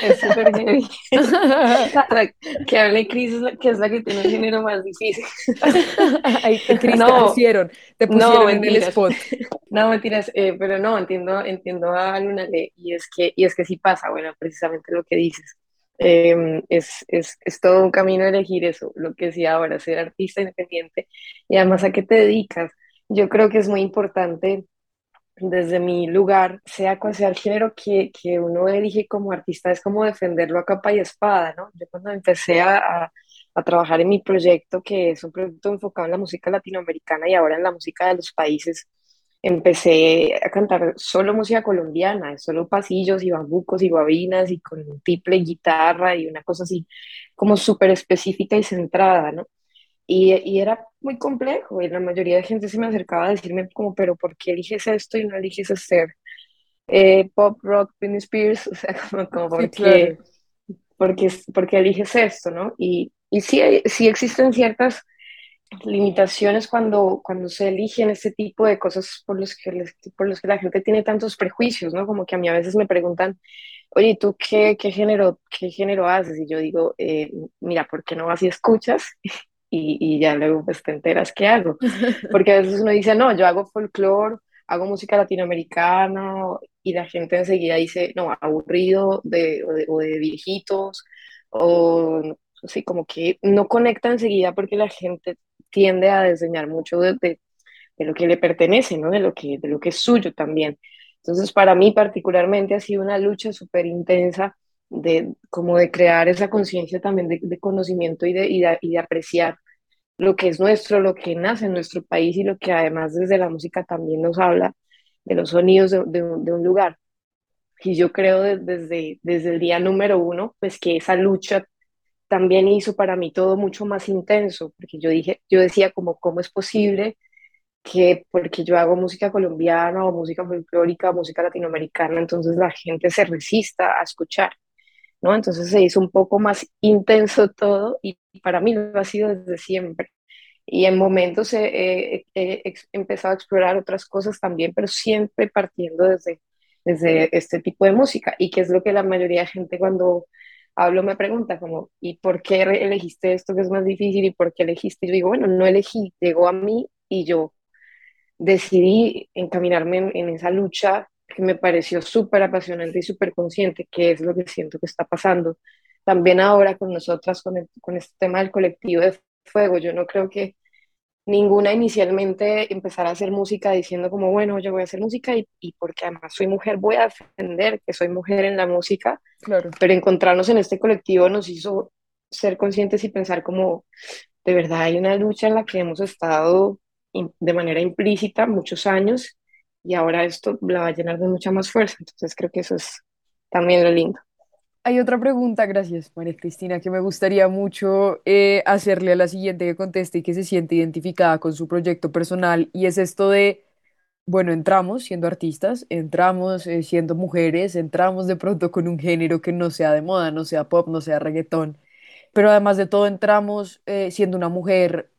es súper heavy. <laughs> Sea, que hable Cris, la- que es la que tiene el género más difícil. <laughs> Te, Cris, te No, pusieron, te no, pusieron en el spot. No, mentiras, eh, pero no, entiendo, entiendo a Luna y es que, y es que sí pasa, bueno, precisamente lo que dices. Eh, es, es, es todo un camino elegir eso, lo que decía ahora, ser artista independiente y además a qué te dedicas. Yo creo que es muy importante desde mi lugar, sea cual sea el género que, que uno elige como artista, es como defenderlo a capa y espada, ¿no? Yo cuando empecé a, a, a trabajar en mi proyecto, que es un proyecto enfocado en la música latinoamericana y ahora en la música de los países, empecé a cantar solo música colombiana, solo pasillos y bambucos y guabinas y con un tiple guitarra y una cosa así como súper específica y centrada, ¿no? Y, y era muy complejo y la mayoría de gente se me acercaba a decirme como, pero ¿por qué eliges esto y no eliges hacer eh, pop, rock, Britney Spears? <laughs> O sea, como, como Sí, ¿por claro. qué, por qué, por qué eliges esto, no? Y, y sí, sí existen ciertas limitaciones cuando, cuando se eligen este tipo de cosas por los que, por los que la gente tiene tantos prejuicios, ¿no? Como que a mí a veces me preguntan, oye, ¿tú qué, qué género, qué género haces? Y yo digo, eh, mira, ¿por qué no vas y escuchas? <laughs> Y, y ya luego pues te enteras qué hago. <laughs> Porque a veces uno dice, no, yo hago folclore, hago música latinoamericana, y la gente enseguida dice, no, aburrido de, o, de, o de viejitos, o sí, como que no conecta enseguida porque la gente tiende a desdeñar mucho de, de, de lo que le pertenece, ¿no? De lo que, de lo que es suyo también. Entonces, para mí particularmente ha sido una lucha súper intensa de como de crear esa conciencia también de, de conocimiento y de, y de, y de apreciar lo que es nuestro, lo que nace en nuestro país y lo que además desde la música también nos habla de los sonidos de, un lugar. Y yo creo de- desde, desde el día número uno, pues que esa lucha también hizo para mí todo mucho más intenso, porque yo dije, yo decía como, ¿cómo es posible que porque yo hago música colombiana o música folclórica música latinoamericana, entonces la gente se resista a escuchar, ¿no? Entonces se hizo un poco más intenso todo y para mí lo ha sido desde siempre. Y en momentos he, empezado a explorar otras cosas también, pero siempre partiendo desde, desde este tipo de música. Y que es lo que la mayoría de gente cuando hablo me pregunta, como, ¿y por qué elegiste esto que es más difícil? ¿Y por qué elegiste? Y yo digo, bueno, no elegí, llegó a mí y yo decidí encaminarme en, en esa lucha que me pareció súper apasionante y súper consciente, que es lo que siento que está pasando. También ahora con nosotras, con, el- con este tema del colectivo de fuego, yo no creo que ninguna inicialmente empezara a hacer música diciendo como, bueno, yo voy a hacer música y, y porque además soy mujer, voy a defender que soy mujer en la música, Claro. pero encontrarnos en este colectivo nos hizo ser conscientes y pensar como, de verdad hay una lucha en la que hemos estado in- de manera implícita muchos años y ahora esto la va a llenar de mucha más fuerza, entonces creo que eso es también lo lindo. Hay otra pregunta, gracias, María Cristina, que me gustaría mucho eh, hacerle a la siguiente que conteste y que se siente identificada con su proyecto personal, y es esto de, bueno, entramos siendo artistas, entramos eh, siendo mujeres, entramos de pronto con un género que no sea de moda, no sea pop, no sea reggaetón, pero además de todo entramos eh, siendo una mujer.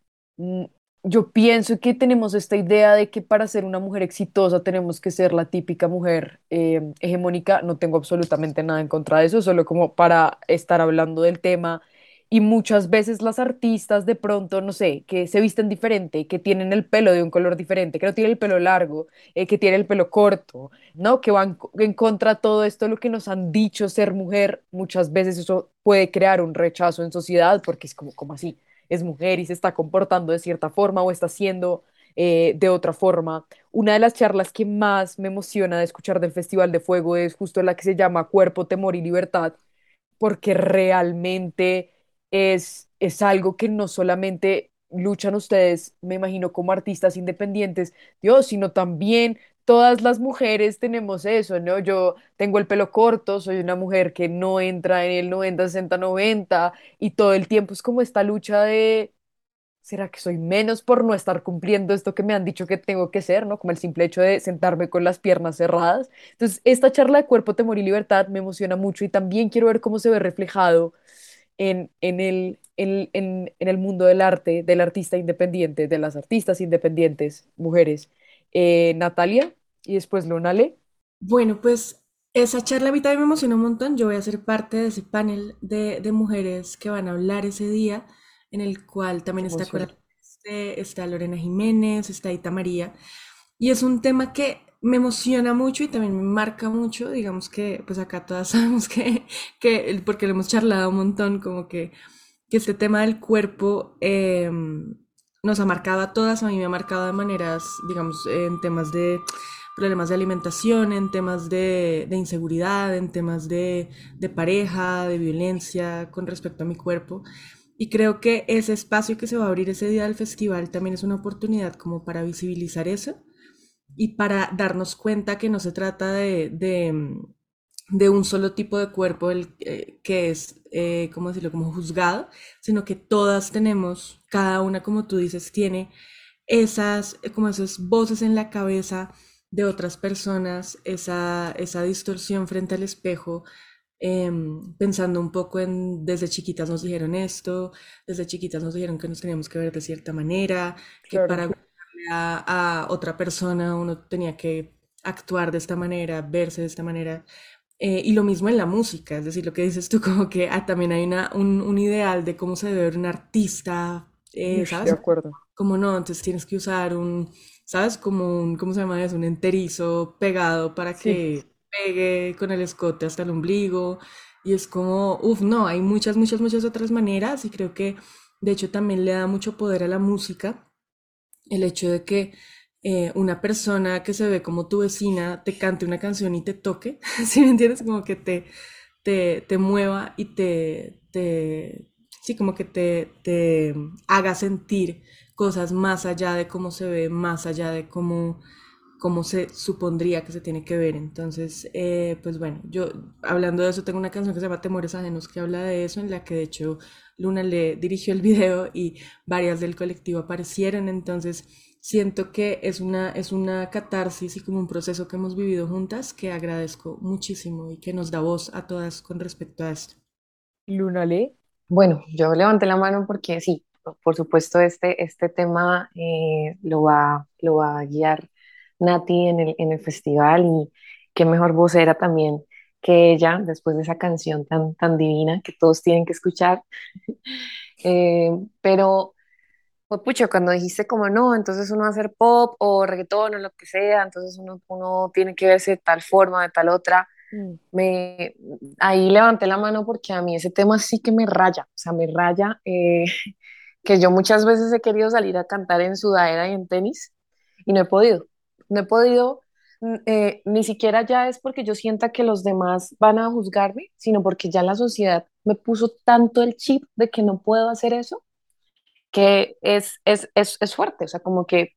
Yo pienso que tenemos esta idea de que para ser una mujer exitosa tenemos que ser la típica mujer eh, hegemónica. No tengo absolutamente nada en contra de eso, solo como para estar hablando del tema. Y muchas veces las artistas de pronto, no sé, que se visten diferente, que tienen el pelo de un color diferente, que no tienen el pelo largo, eh, que tienen el pelo corto, ¿no? Que van en contra de todo esto, lo que nos han dicho ser mujer, muchas veces eso puede crear un rechazo en sociedad porque es como, como así, es mujer y se está comportando de cierta forma o está haciendo eh, de otra forma. Una de las charlas que más me emociona de escuchar del Festival de Fuego es justo la que se llama Cuerpo, Temor y Libertad, porque realmente es, es algo que no solamente luchan ustedes, me imagino, como artistas independientes, Dios, sino también todas las mujeres tenemos eso, ¿no? Yo tengo el pelo corto, soy una mujer que no entra en el 90, 60, 90 y todo el tiempo es como esta lucha de, ¿será que soy menos por no estar cumpliendo esto que me han dicho que tengo que ser, ¿no? Como el simple hecho de sentarme con las piernas cerradas. Entonces, esta charla de cuerpo, temor y libertad me emociona mucho y también quiero ver cómo se ve reflejado en, en el, en, en- en el mundo del arte, del artista independiente, de las artistas independientes, mujeres. Eh, Natalia y después Lonale. Bueno, pues esa charla a mí también me emociona un montón. Yo voy a ser parte de ese panel de, de mujeres que van a hablar ese día, en el cual también está Este, está Lorena Jiménez, está Ita María. Y es un tema que me emociona mucho y también me marca mucho. Digamos que, pues acá todas <laughs> sabemos que, que porque lo hemos charlado un montón, como que, que este tema del cuerpo eh, nos ha marcado a todas. A mí me ha marcado de maneras, digamos, en temas de problemas de alimentación, en temas de, de inseguridad, en temas de, de pareja, de violencia con respecto a mi cuerpo. Y creo que ese espacio que se va a abrir ese día del festival también es una oportunidad como para visibilizar eso y para darnos cuenta que no se trata de, de, de un solo tipo de cuerpo el, eh, que es, eh, ¿cómo decirlo?, como juzgado, sino que todas tenemos, cada una, como tú dices, tiene esas, eh, como esas voces en la cabeza de otras personas, esa, esa distorsión frente al espejo, em, pensando un poco en, desde chiquitas nos dijeron esto, desde chiquitas nos dijeron que nos teníamos que ver de cierta manera, que Claro. para gustarle a, a otra persona uno tenía que actuar de esta manera, verse de esta manera. Eh, y lo mismo en la música, es decir, lo que dices tú, <laughs> como que ah, también hay una, un, un ideal de cómo se debe ver un artista, eh, Uy, de ¿sabes? acuerdo. Como no, entonces tienes que usar un, ¿sabes? Como un, ¿cómo se llama eso? Un enterizo pegado para Sí. que pegue con el escote hasta el ombligo. Y es como, uff, no, hay muchas, muchas, muchas otras maneras y creo que de hecho también le da mucho poder a la música el hecho de que eh, una persona que se ve como tu vecina te cante una canción y te toque, <laughs> ¿sí me entiendes? Como que te, te, te mueva y te, te, sí, como que te, te haga sentir cosas más allá de cómo se ve, más allá de cómo, cómo se supondría que se tiene que ver. Entonces, eh, pues bueno, yo hablando de eso, tengo una canción que se llama Temores Ajenos que habla de eso, en la que de hecho Luna le dirigió el video y varias del colectivo aparecieron. Entonces, siento que es una, es una catarsis y como un proceso que hemos vivido juntas que agradezco muchísimo y que nos da voz a todas con respecto a esto. Luna Le. Bueno, yo levanté la mano porque sí, por supuesto este, este tema eh, lo va, lo va a guiar Nati en el, en el festival y qué mejor vocera también que ella después de esa canción tan, tan divina que todos tienen que escuchar. <laughs> Eh, pero, pues pucho, cuando dijiste como no, entonces uno va a hacer pop o reggaetón o lo que sea, entonces uno, uno tiene que verse de tal forma, de tal otra. Mm. Me, ahí levanté la mano porque a mí ese tema sí que me raya, o sea, me raya eh, <laughs> que yo muchas veces he querido salir a cantar en sudadera y en tenis y no he podido, no he podido, eh, ni siquiera ya es porque yo sienta que los demás van a juzgarme, sino porque ya la sociedad me puso tanto el chip de que no puedo hacer eso, que es, es, es, es fuerte, o sea, como que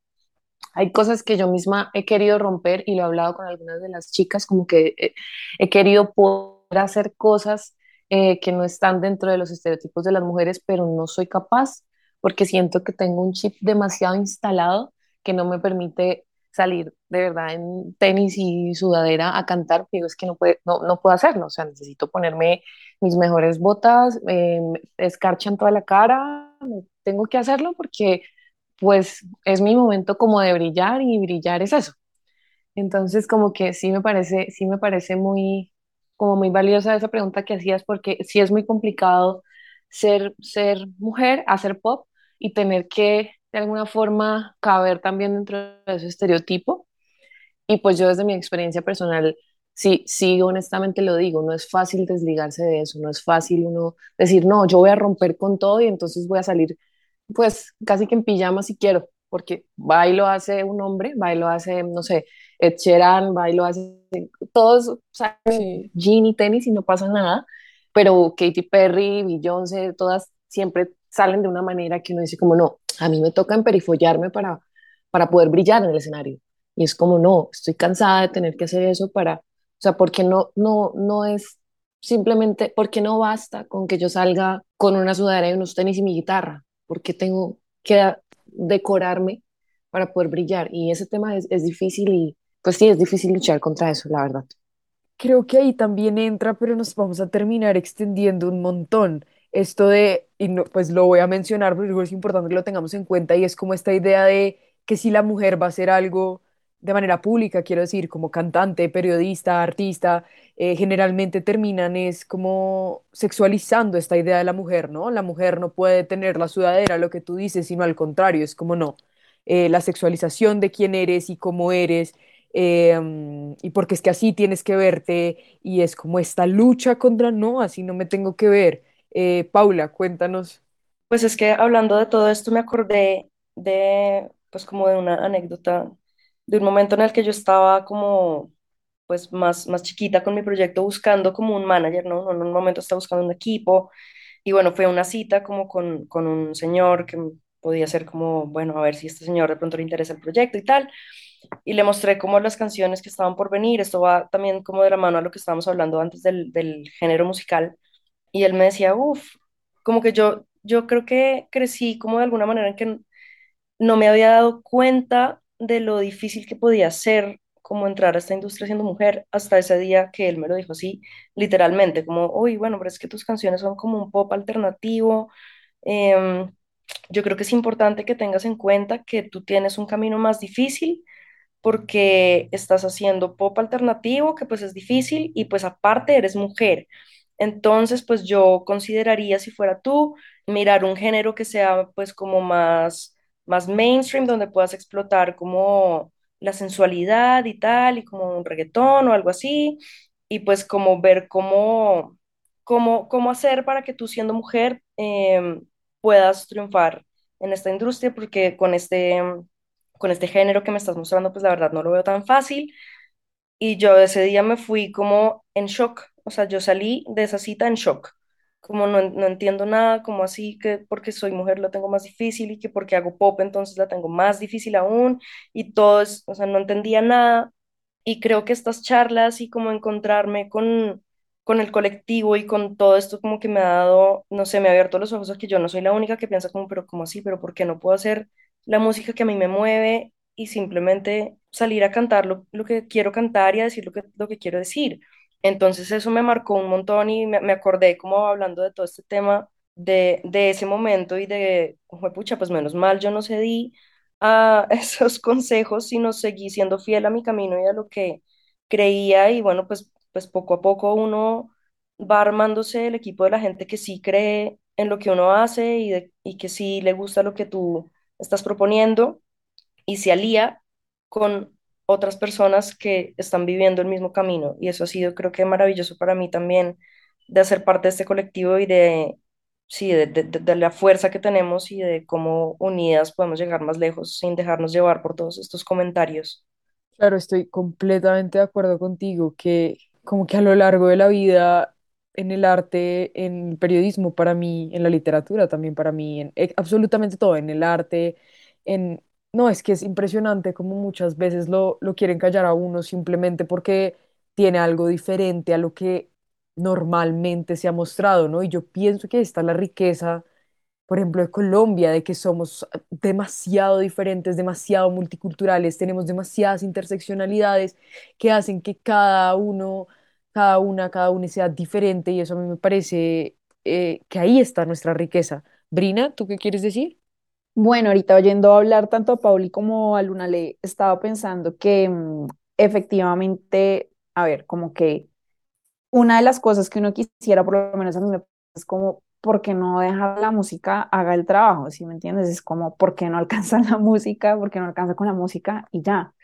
hay cosas que yo misma he querido romper y lo he hablado con algunas de las chicas, como que he, he querido poder hacer cosas eh, que no están dentro de los estereotipos de las mujeres, pero no soy capaz porque siento que tengo un chip demasiado instalado que no me permite salir de verdad en tenis y sudadera a cantar, digo, es que no, puede, no, no puedo hacerlo, o sea, necesito ponerme mis mejores botas, eh, escarchan toda la cara, tengo que hacerlo porque pues es mi momento como de brillar y brillar es eso. Entonces, como que sí me parece, sí me parece muy, como muy valiosa esa pregunta que hacías, porque sí es muy complicado ser, ser mujer, hacer pop y tener que de alguna forma caber también dentro de ese estereotipo. Y pues yo desde mi experiencia personal, sí, sí, honestamente lo digo, no es fácil desligarse de eso, no es fácil uno decir, no, yo voy a romper con todo y entonces voy a salir pues casi que en pijama si quiero, porque va y lo hace un hombre, va y lo hace, no sé, Ed Sheeran, va y lo hace, todos salen jean y tenis y no pasa nada, pero Katy Perry, Beyoncé, todas siempre salen de una manera que uno dice como, no, a mí me toca emperifollarme para, para poder brillar en el escenario. Y es como, no, estoy cansada de tener que hacer eso para, o sea, porque no, no, no es simplemente, porque no basta con que yo salga con una sudadera y unos tenis y mi guitarra, porque tengo que decorarme para poder brillar. Y ese tema es, es difícil y pues sí, es difícil luchar contra eso, la verdad. Creo que ahí también entra, pero nos vamos a terminar extendiendo un montón. Esto de, y no, pues lo voy a mencionar que es importante que lo tengamos en cuenta y es como esta idea de que si la mujer va a hacer algo de manera pública, quiero decir, como cantante, periodista, artista, eh, generalmente terminan es como sexualizando esta idea de la mujer, ¿no? La mujer no puede tener la sudadera, lo que tú dices, sino al contrario, es como no. Eh, la sexualización de quién eres y cómo eres mm, y porque es que así tienes que verte y es como esta lucha contra, no, así no me tengo que ver. Eh, Paula, cuéntanos. Pues es que hablando de todo esto me acordé de, pues como de una anécdota, de un momento en el que yo estaba como, pues más, más chiquita con mi proyecto buscando como un manager, ¿no? En un momento estaba buscando un equipo y bueno, fue una cita como con, con un señor que podía ser como, bueno, a ver si este señor de pronto le interesa el proyecto y tal. Y le mostré como las canciones que estaban por venir. Esto va también como de la mano a lo que estábamos hablando antes del, del género musical. Y él me decía, uff, como que yo, yo creo que crecí como de alguna manera en que no me había dado cuenta de lo difícil que podía ser como entrar a esta industria siendo mujer hasta ese día que él me lo dijo así, literalmente, como, uy, bueno, pero es que tus canciones son como un pop alternativo. em, yo creo que es importante que tengas en cuenta que tú tienes un camino más difícil porque estás haciendo pop alternativo, que pues es difícil, y pues aparte eres mujer. Entonces, pues yo consideraría, si fuera tú, mirar un género que sea pues como más, más mainstream, donde puedas explotar como la sensualidad y tal, y como un reggaetón o algo así, y pues como ver cómo, cómo, cómo hacer para que tú siendo mujer em, puedas triunfar en esta industria, porque con este, con este género que me estás mostrando, pues la verdad no lo veo tan fácil. Y yo ese día me fui como en shock, o sea, yo salí de esa cita en shock, como no, no entiendo nada, como así que porque soy mujer lo tengo más difícil y que porque hago pop entonces la tengo más difícil aún y todo es, o sea, no entendía nada y creo que estas charlas y como encontrarme con, con el colectivo y con todo esto como que me ha dado, no sé, me ha abierto los ojos a que yo no soy la única que piensa como, pero ¿cómo así? ¿Pero por qué no puedo hacer la música que a mí me mueve y simplemente salir a cantar lo, lo que quiero cantar y a decir lo que, lo que quiero decir? Entonces eso me marcó un montón y me, me acordé como hablando de todo este tema de, de ese momento y de, pucha, pues menos mal yo no cedí a <laughs> esos consejos, sino seguí siendo fiel a mi camino y a lo que creía y bueno, pues, pues poco a poco uno va armándose el equipo de la gente que sí cree en lo que uno hace y, de- y que sí le gusta lo que tú estás proponiendo y se alía con otras personas que están viviendo el mismo camino. Y eso ha sido, creo que, maravilloso para mí también, de hacer parte de este colectivo y de, sí, de, de- de- la fuerza que tenemos y de cómo unidas podemos llegar más lejos sin dejarnos llevar por todos estos comentarios. Claro, estoy completamente de acuerdo contigo que como que a lo largo de la vida, en el arte, en el periodismo para mí, en la literatura también para mí, en eh, absolutamente todo, en el arte, en... No, es que es impresionante como muchas veces lo, lo quieren callar a uno simplemente porque tiene algo diferente a lo que normalmente se ha mostrado, ¿no? Y yo pienso que esta es la riqueza por ejemplo, de Colombia, de que somos demasiado diferentes, demasiado multiculturales, tenemos demasiadas interseccionalidades que hacen que cada uno, cada una, cada uno sea diferente y eso a mí me parece eh, que ahí está nuestra riqueza. Brina, ¿tú qué quieres decir? Bueno, ahorita oyendo hablar tanto a Pauli como a Luna, le estaba pensando que mm, efectivamente, a ver, como que una de las cosas que uno quisiera, por lo menos a mí me es como, ¿por qué no dejar la música haga el trabajo? ¿Sí me entiendes? Es como, ¿por qué no alcanza <laughs> la música? ¿Por qué no alcanza con la música? Y ya.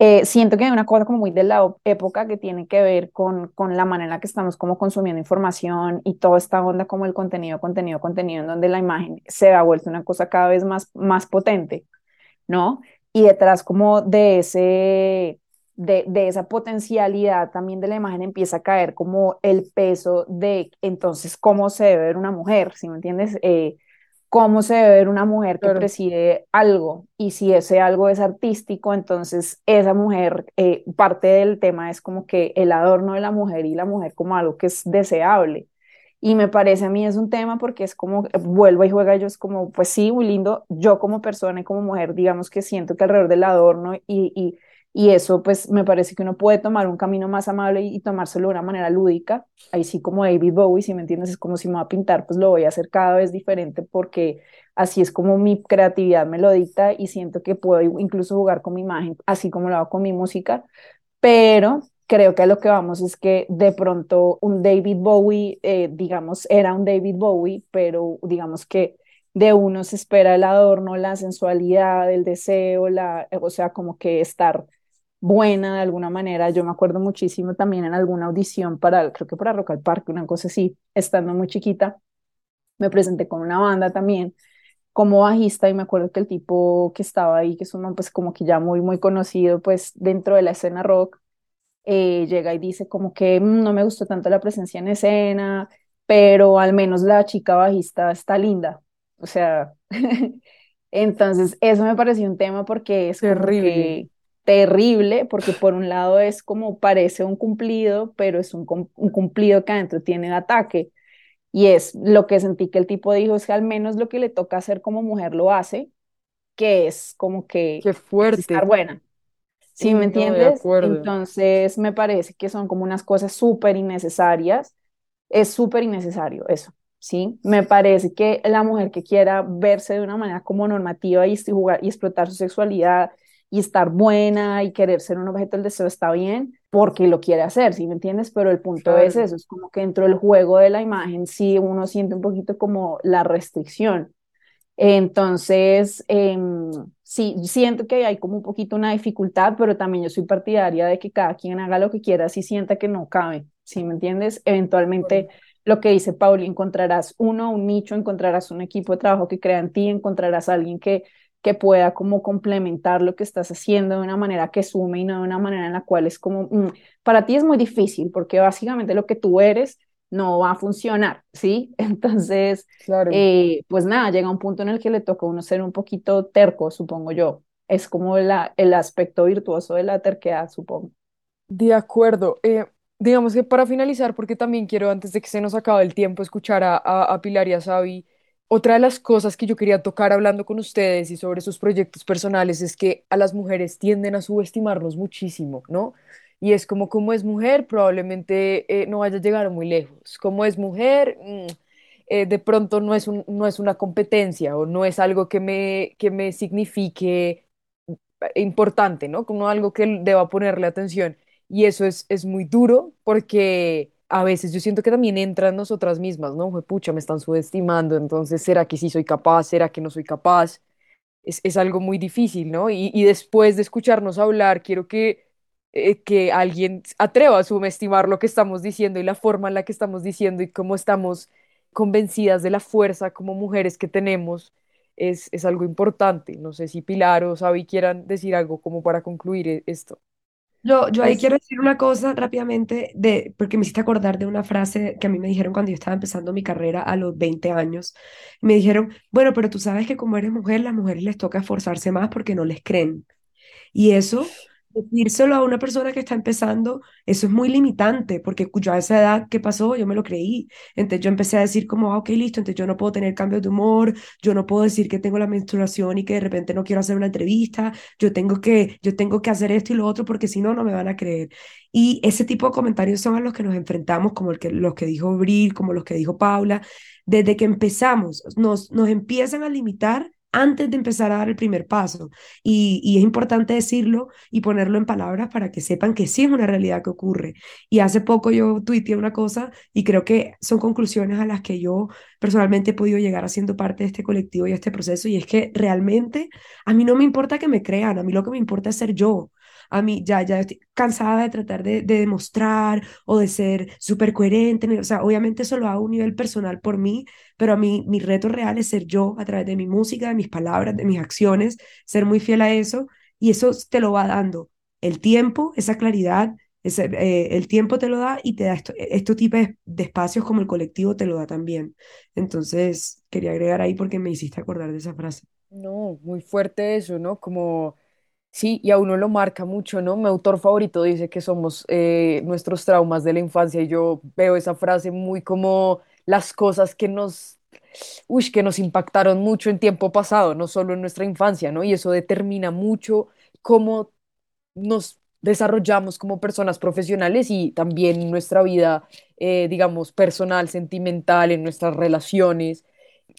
Eh, siento que hay una cosa como muy de la época que tiene que ver con, con la manera en la que estamos como consumiendo información y toda esta onda como el contenido, contenido, contenido, en donde la imagen se ha vuelto una cosa cada vez más, más potente. ¿no? Y detrás como de ese, de, de esa potencialidad también de la imagen empieza a caer como el peso de entonces cómo se debe ver una mujer, ¿sí me entiendes? Eh, cómo se debe ver una mujer que Claro. preside algo y si ese algo es artístico, entonces esa mujer, eh, parte del tema es como que el adorno de la mujer y la mujer como algo que es deseable. Y me parece a mí es un tema porque es como, eh, vuelvo y juega yo, es como, pues sí, muy lindo, yo como persona y como mujer, digamos que siento que alrededor del adorno y, y, y eso, pues me parece que uno puede tomar un camino más amable y, tomárselo de una manera lúdica, ahí sí como David Bowie, si me entiendes, es como si me va a pintar, pues lo voy a hacer cada vez diferente porque así es como mi creatividad me lo dicta y siento que puedo incluso jugar con mi imagen, así como lo hago con mi música. Pero creo que a lo que vamos es que de pronto un David Bowie, eh, digamos, era un David Bowie, pero digamos que de uno se espera el adorno, la sensualidad, el deseo, la, o sea, como que estar buena de alguna manera. Yo me acuerdo muchísimo también en alguna audición para, creo que para Rock al Parque, una cosa así, estando muy chiquita, me presenté con una banda también como bajista y me acuerdo que el tipo que estaba ahí, que es un pues como que ya muy, muy conocido pues dentro de la escena rock, eh, llega y dice como que "Mm, no me gustó tanto la presencia en escena, pero al menos la chica bajista está linda. O sea, <laughs> entonces eso me pareció un tema porque es como Terrible. que terrible, porque por un lado es como parece un cumplido, pero es un, un cumplido que adentro tiene ataque. Y es lo que sentí que el tipo dijo, es que al menos lo que le toca hacer como mujer lo hace, que es como que Qué es estar fuerte. buena. ¿Sí me Sí, no, entiendes? acuerdo. Entonces me parece que son como unas cosas súper innecesarias. Es súper innecesario eso, ¿sí? Me parece que la mujer que quiera verse de una manera como normativa y, este- jugar, y explotar su sexualidad y estar buena y querer ser un objeto del deseo está bien porque lo quiere hacer, ¿sí me entiendes? Pero el punto es eso, es como que dentro del juego de la imagen sí uno siente un poquito como la restricción. Entonces, em, sí, siento que hay como un poquito una dificultad, pero también yo soy partidaria de que cada quien haga lo que quiera si sienta que no cabe, ¿sí me entiendes? Eventualmente, lo que dice Pauli, encontrarás uno, un nicho, encontrarás un equipo de trabajo que crea en ti, encontrarás a alguien que, que pueda como complementar lo que estás haciendo de una manera que sume y no de una manera en la cual es como, mm, para ti es muy difícil, porque básicamente lo que tú eres no va a funcionar, ¿sí? <laughs> Entonces, Claro. eh, pues nada, llega un punto en el que le toca a uno ser un poquito terco, supongo yo. Es como la, el aspecto virtuoso de la terquedad, supongo. De acuerdo. Eh, digamos que para finalizar, porque también quiero, antes de que se nos acabe el tiempo, escuchar a, a, a Pilar y a Xavi, otra de las cosas que yo quería tocar hablando con ustedes y sobre sus proyectos personales es que a las mujeres tienden a subestimarnos muchísimo, ¿no? Y es como, como es mujer, probablemente eh, no vaya a llegar muy lejos. Como es mujer, mm, eh, de pronto no es un, no es una competencia o no es algo que me, que me signifique importante, ¿no? Como algo que deba ponerle atención. Y eso es, es muy duro porque a veces yo siento que también entra en nosotras mismas, ¿no? Pucha, me están subestimando, entonces, ¿será que sí soy capaz? ¿Será que no soy capaz? Es, algo muy difícil, ¿no? Y, después de escucharnos hablar, quiero que, eh, que alguien atreva a subestimar lo que estamos diciendo y la forma en la que estamos diciendo y cómo estamos convencidas de la fuerza como mujeres que tenemos. Es, es algo importante. No sé si Pilar o Sabi quieran decir algo como para concluir e- esto. Yo, yo ahí quiero decir una cosa rápidamente, de, porque me hiciste acordar de una frase que a mí me dijeron cuando yo estaba empezando mi carrera a los 20 años. Me dijeron, bueno, pero tú sabes que como eres mujer, las mujeres les toca esforzarse más porque no les creen. Y eso, decírselo a una persona que está empezando, eso es muy limitante, porque yo a esa edad, ¿qué pasó? Yo me lo creí. Entonces yo empecé a decir como, ah, ok, listo, entonces yo no puedo tener cambios de humor, yo no puedo decir que tengo la menstruación y que de repente no quiero hacer una entrevista, yo tengo que, yo tengo que hacer esto y lo otro porque si no, no me van a creer. Y ese tipo de comentarios son a los que nos enfrentamos, como el que, los que dijo Bril, como los que dijo Paula, desde que empezamos, nos, nos empiezan a limitar antes de empezar a dar el primer paso. Y, es importante decirlo y ponerlo en palabras para que sepan que sí es una realidad que ocurre. Y hace poco yo tuiteé una cosa y creo que son conclusiones a las que yo personalmente he podido llegar haciendo parte de este colectivo y este proceso. Y es que realmente a mí no me importa que me crean, a mí lo que me importa es ser yo. A mí ya, ya estoy cansada de tratar de, de demostrar o de ser súper coherente. O sea, obviamente eso lo hago a un nivel personal por mí, pero a mí mi reto real es ser yo a través de mi música, de mis palabras, de mis acciones, ser muy fiel a eso y eso te lo va dando el tiempo, esa claridad, ese, eh, el tiempo te lo da y te da esto, estos tipos de espacios como el colectivo te lo da también. Entonces, quería agregar ahí porque me hiciste acordar de esa frase. No, muy fuerte eso, ¿no? Como, sí, y a uno lo marca mucho, ¿no? Mi autor favorito dice que somos eh, nuestros traumas de la infancia y yo veo esa frase muy como las cosas que nos, que nos impactaron mucho en tiempo pasado, no solo en nuestra infancia, ¿no? Y eso determina mucho cómo nos desarrollamos como personas profesionales y también nuestra vida, eh, digamos, personal, sentimental, en nuestras relaciones.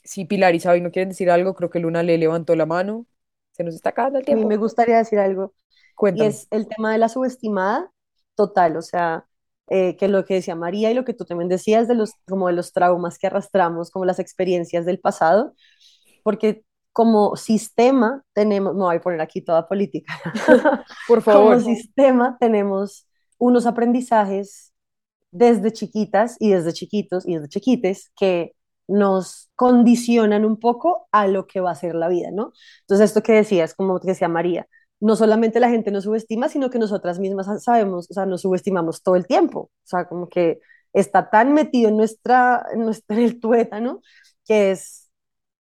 Si Pilar y Xavi no quieren decir algo, creo que Luna le levantó la mano. Se nos está acabando el a mí me tiempo. gustaría decir algo y Cuéntame. es el tema de la subestimada total, o sea, eh, que lo que decía María y lo que tú también decías de los, como de los traumas que arrastramos, como las experiencias del pasado, porque como sistema tenemos, me voy a poner aquí toda política, <laughs> Por como favor. sistema tenemos unos aprendizajes desde chiquitas y desde chiquitos y desde chiquites que nos condicionan un poco a lo que va a ser la vida, ¿no? Entonces, esto que decías, como decía María, no solamente la gente nos subestima, sino que nosotras mismas sabemos, o sea, nos subestimamos todo el tiempo, o sea, como que está tan metido en nuestra, en nuestra, <laughs> en el tuétano, que es,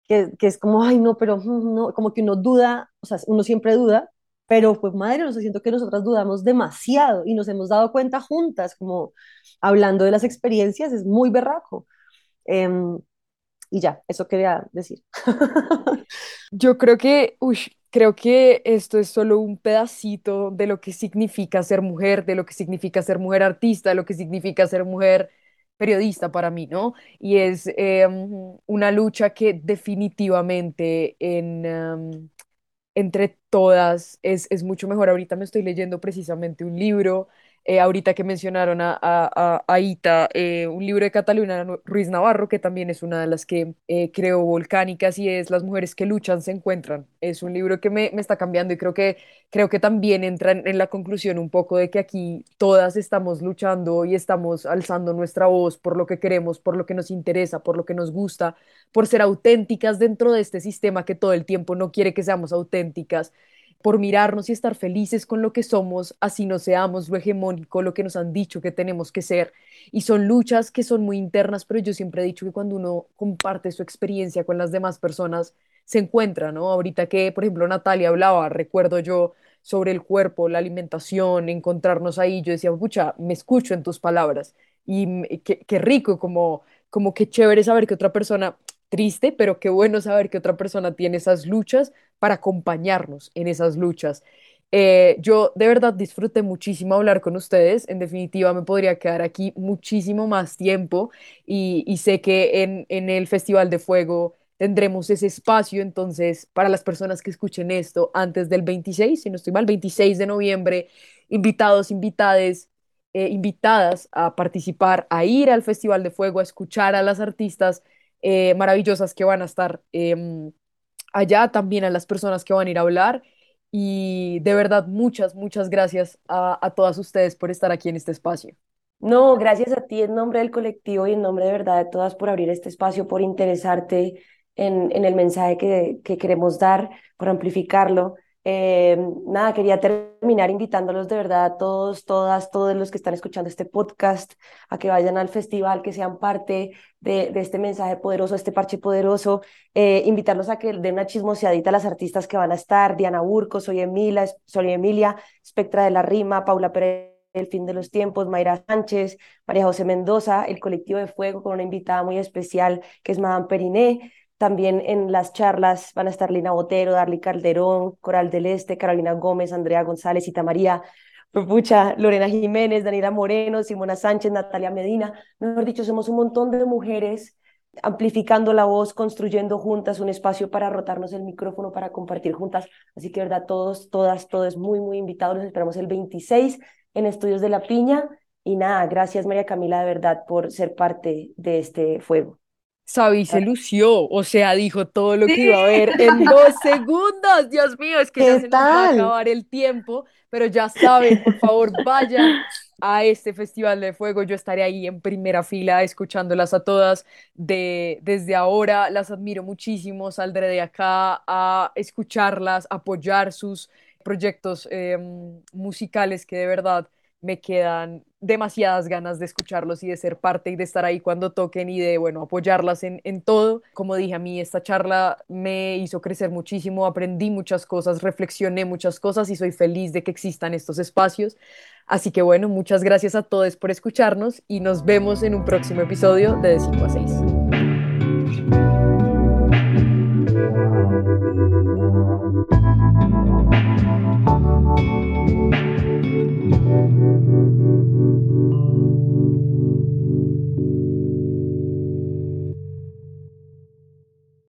que, que es como, ay, no, pero mm, no, como que uno duda, o sea, uno siempre duda, pero pues madre, no sé, siento que nosotras dudamos demasiado y nos hemos dado cuenta juntas, como hablando de las experiencias, es muy berraco. Em, y ya, eso quería decir. <laughs> Yo creo que, uy, creo que esto es solo un pedacito de lo que significa ser mujer, de lo que significa ser mujer artista, de lo que significa ser mujer periodista para mí, ¿no? Y es eh, una lucha que definitivamente en, um, entre todas es, es mucho mejor. Ahorita me estoy leyendo precisamente un libro, eh, ahorita que mencionaron a, a, a- Ita, eh, un libro de Catalina Ruiz Navarro, que también es una de las que eh, creó Volcánicas y es Las mujeres que luchan se encuentran. Es un libro que me, me está cambiando y creo que, creo que también entra en, en la conclusión un poco de que aquí todas estamos luchando y estamos alzando nuestra voz por lo que queremos, por lo que nos interesa, por lo que nos gusta, por ser auténticas dentro de este sistema que todo el tiempo no quiere que seamos auténticas por mirarnos y estar felices con lo que somos, así no seamos lo hegemónico, lo que nos han dicho que tenemos que ser. Y son luchas que son muy internas, pero yo siempre he dicho que cuando uno comparte su experiencia con las demás personas, se encuentra, ¿no? Ahorita que, por ejemplo, Natalia hablaba, recuerdo yo, sobre el cuerpo, la alimentación, encontrarnos ahí, yo decía, pucha, me escucho en tus palabras y qué rico, como, como qué chévere saber que otra persona, triste, pero qué bueno saber que otra persona tiene esas luchas para acompañarnos en esas luchas. Eh, yo de verdad disfruté muchísimo hablar con ustedes. En definitiva, me podría quedar aquí muchísimo más tiempo y, sé que en, en el Festival de Fuego tendremos ese espacio. Entonces, para las personas que escuchen esto antes del 26, si no estoy mal, 26 de noviembre, invitados, invitades, eh, invitadas a participar, a ir al Festival de Fuego, a escuchar a las artistas eh, maravillosas que van a estar em, allá, también a las personas que van a ir a hablar. Y de verdad, muchas, muchas gracias a, a todas ustedes por estar aquí en este espacio. No, gracias a ti en nombre del colectivo y en nombre de verdad de todas por abrir este espacio, por interesarte en, en el mensaje que, que queremos dar, por amplificarlo. Eh, nada, quería terminar invitándolos de verdad a todos, todas, todos los que están escuchando este podcast, a que vayan al festival, que sean parte de, este mensaje poderoso, este parche poderoso, eh, invitarlos a que den una chismoseadita a las artistas que van a estar, Diana Burco, Soy Emilia, Soy Emilia, Spectra de la Rima, Paula Pérez el fin de los tiempos, Mayra Sánchez, María José Mendoza, el colectivo de Fuego con una invitada muy especial que es Madame Periné. También en las charlas van a estar Lina Botero, Darly Calderón, Coral del Este, Carolina Gómez, Andrea González, Ita María, Pucha, Lorena Jiménez, Daniela Moreno, Simona Sánchez, Natalia Medina. Mejor dicho, somos un montón de mujeres amplificando la voz, construyendo juntas un espacio para rotarnos el micrófono, para compartir juntas. Así que, verdad, todos, todas, todos muy, muy invitados. Los esperamos el 26 en Estudios de la Piña. Y nada, gracias María Camila de verdad por ser parte de este fuego. Sabi se lució, o sea, dijo todo lo que iba a ver en <laughs> dos segundos. Dios mío, es que ya ¿Qué se nos va a acabar el tiempo, pero ya saben, por favor, vayan <laughs> a este Festival de Fuego. Yo estaré ahí en primera fila escuchándolas a todas de, desde ahora. Las admiro muchísimo, saldré de acá a escucharlas, apoyar sus proyectos eh, musicales que de verdad me quedan demasiadas ganas de escucharlos y de ser parte y de estar ahí cuando toquen y de, bueno, apoyarlas en, en todo. Como dije, a mí esta charla me hizo crecer muchísimo, aprendí muchas cosas, reflexioné muchas cosas y soy feliz de que existan estos espacios. Así que bueno, muchas gracias a todos por escucharnos y nos vemos en un próximo episodio de De 5 a 6.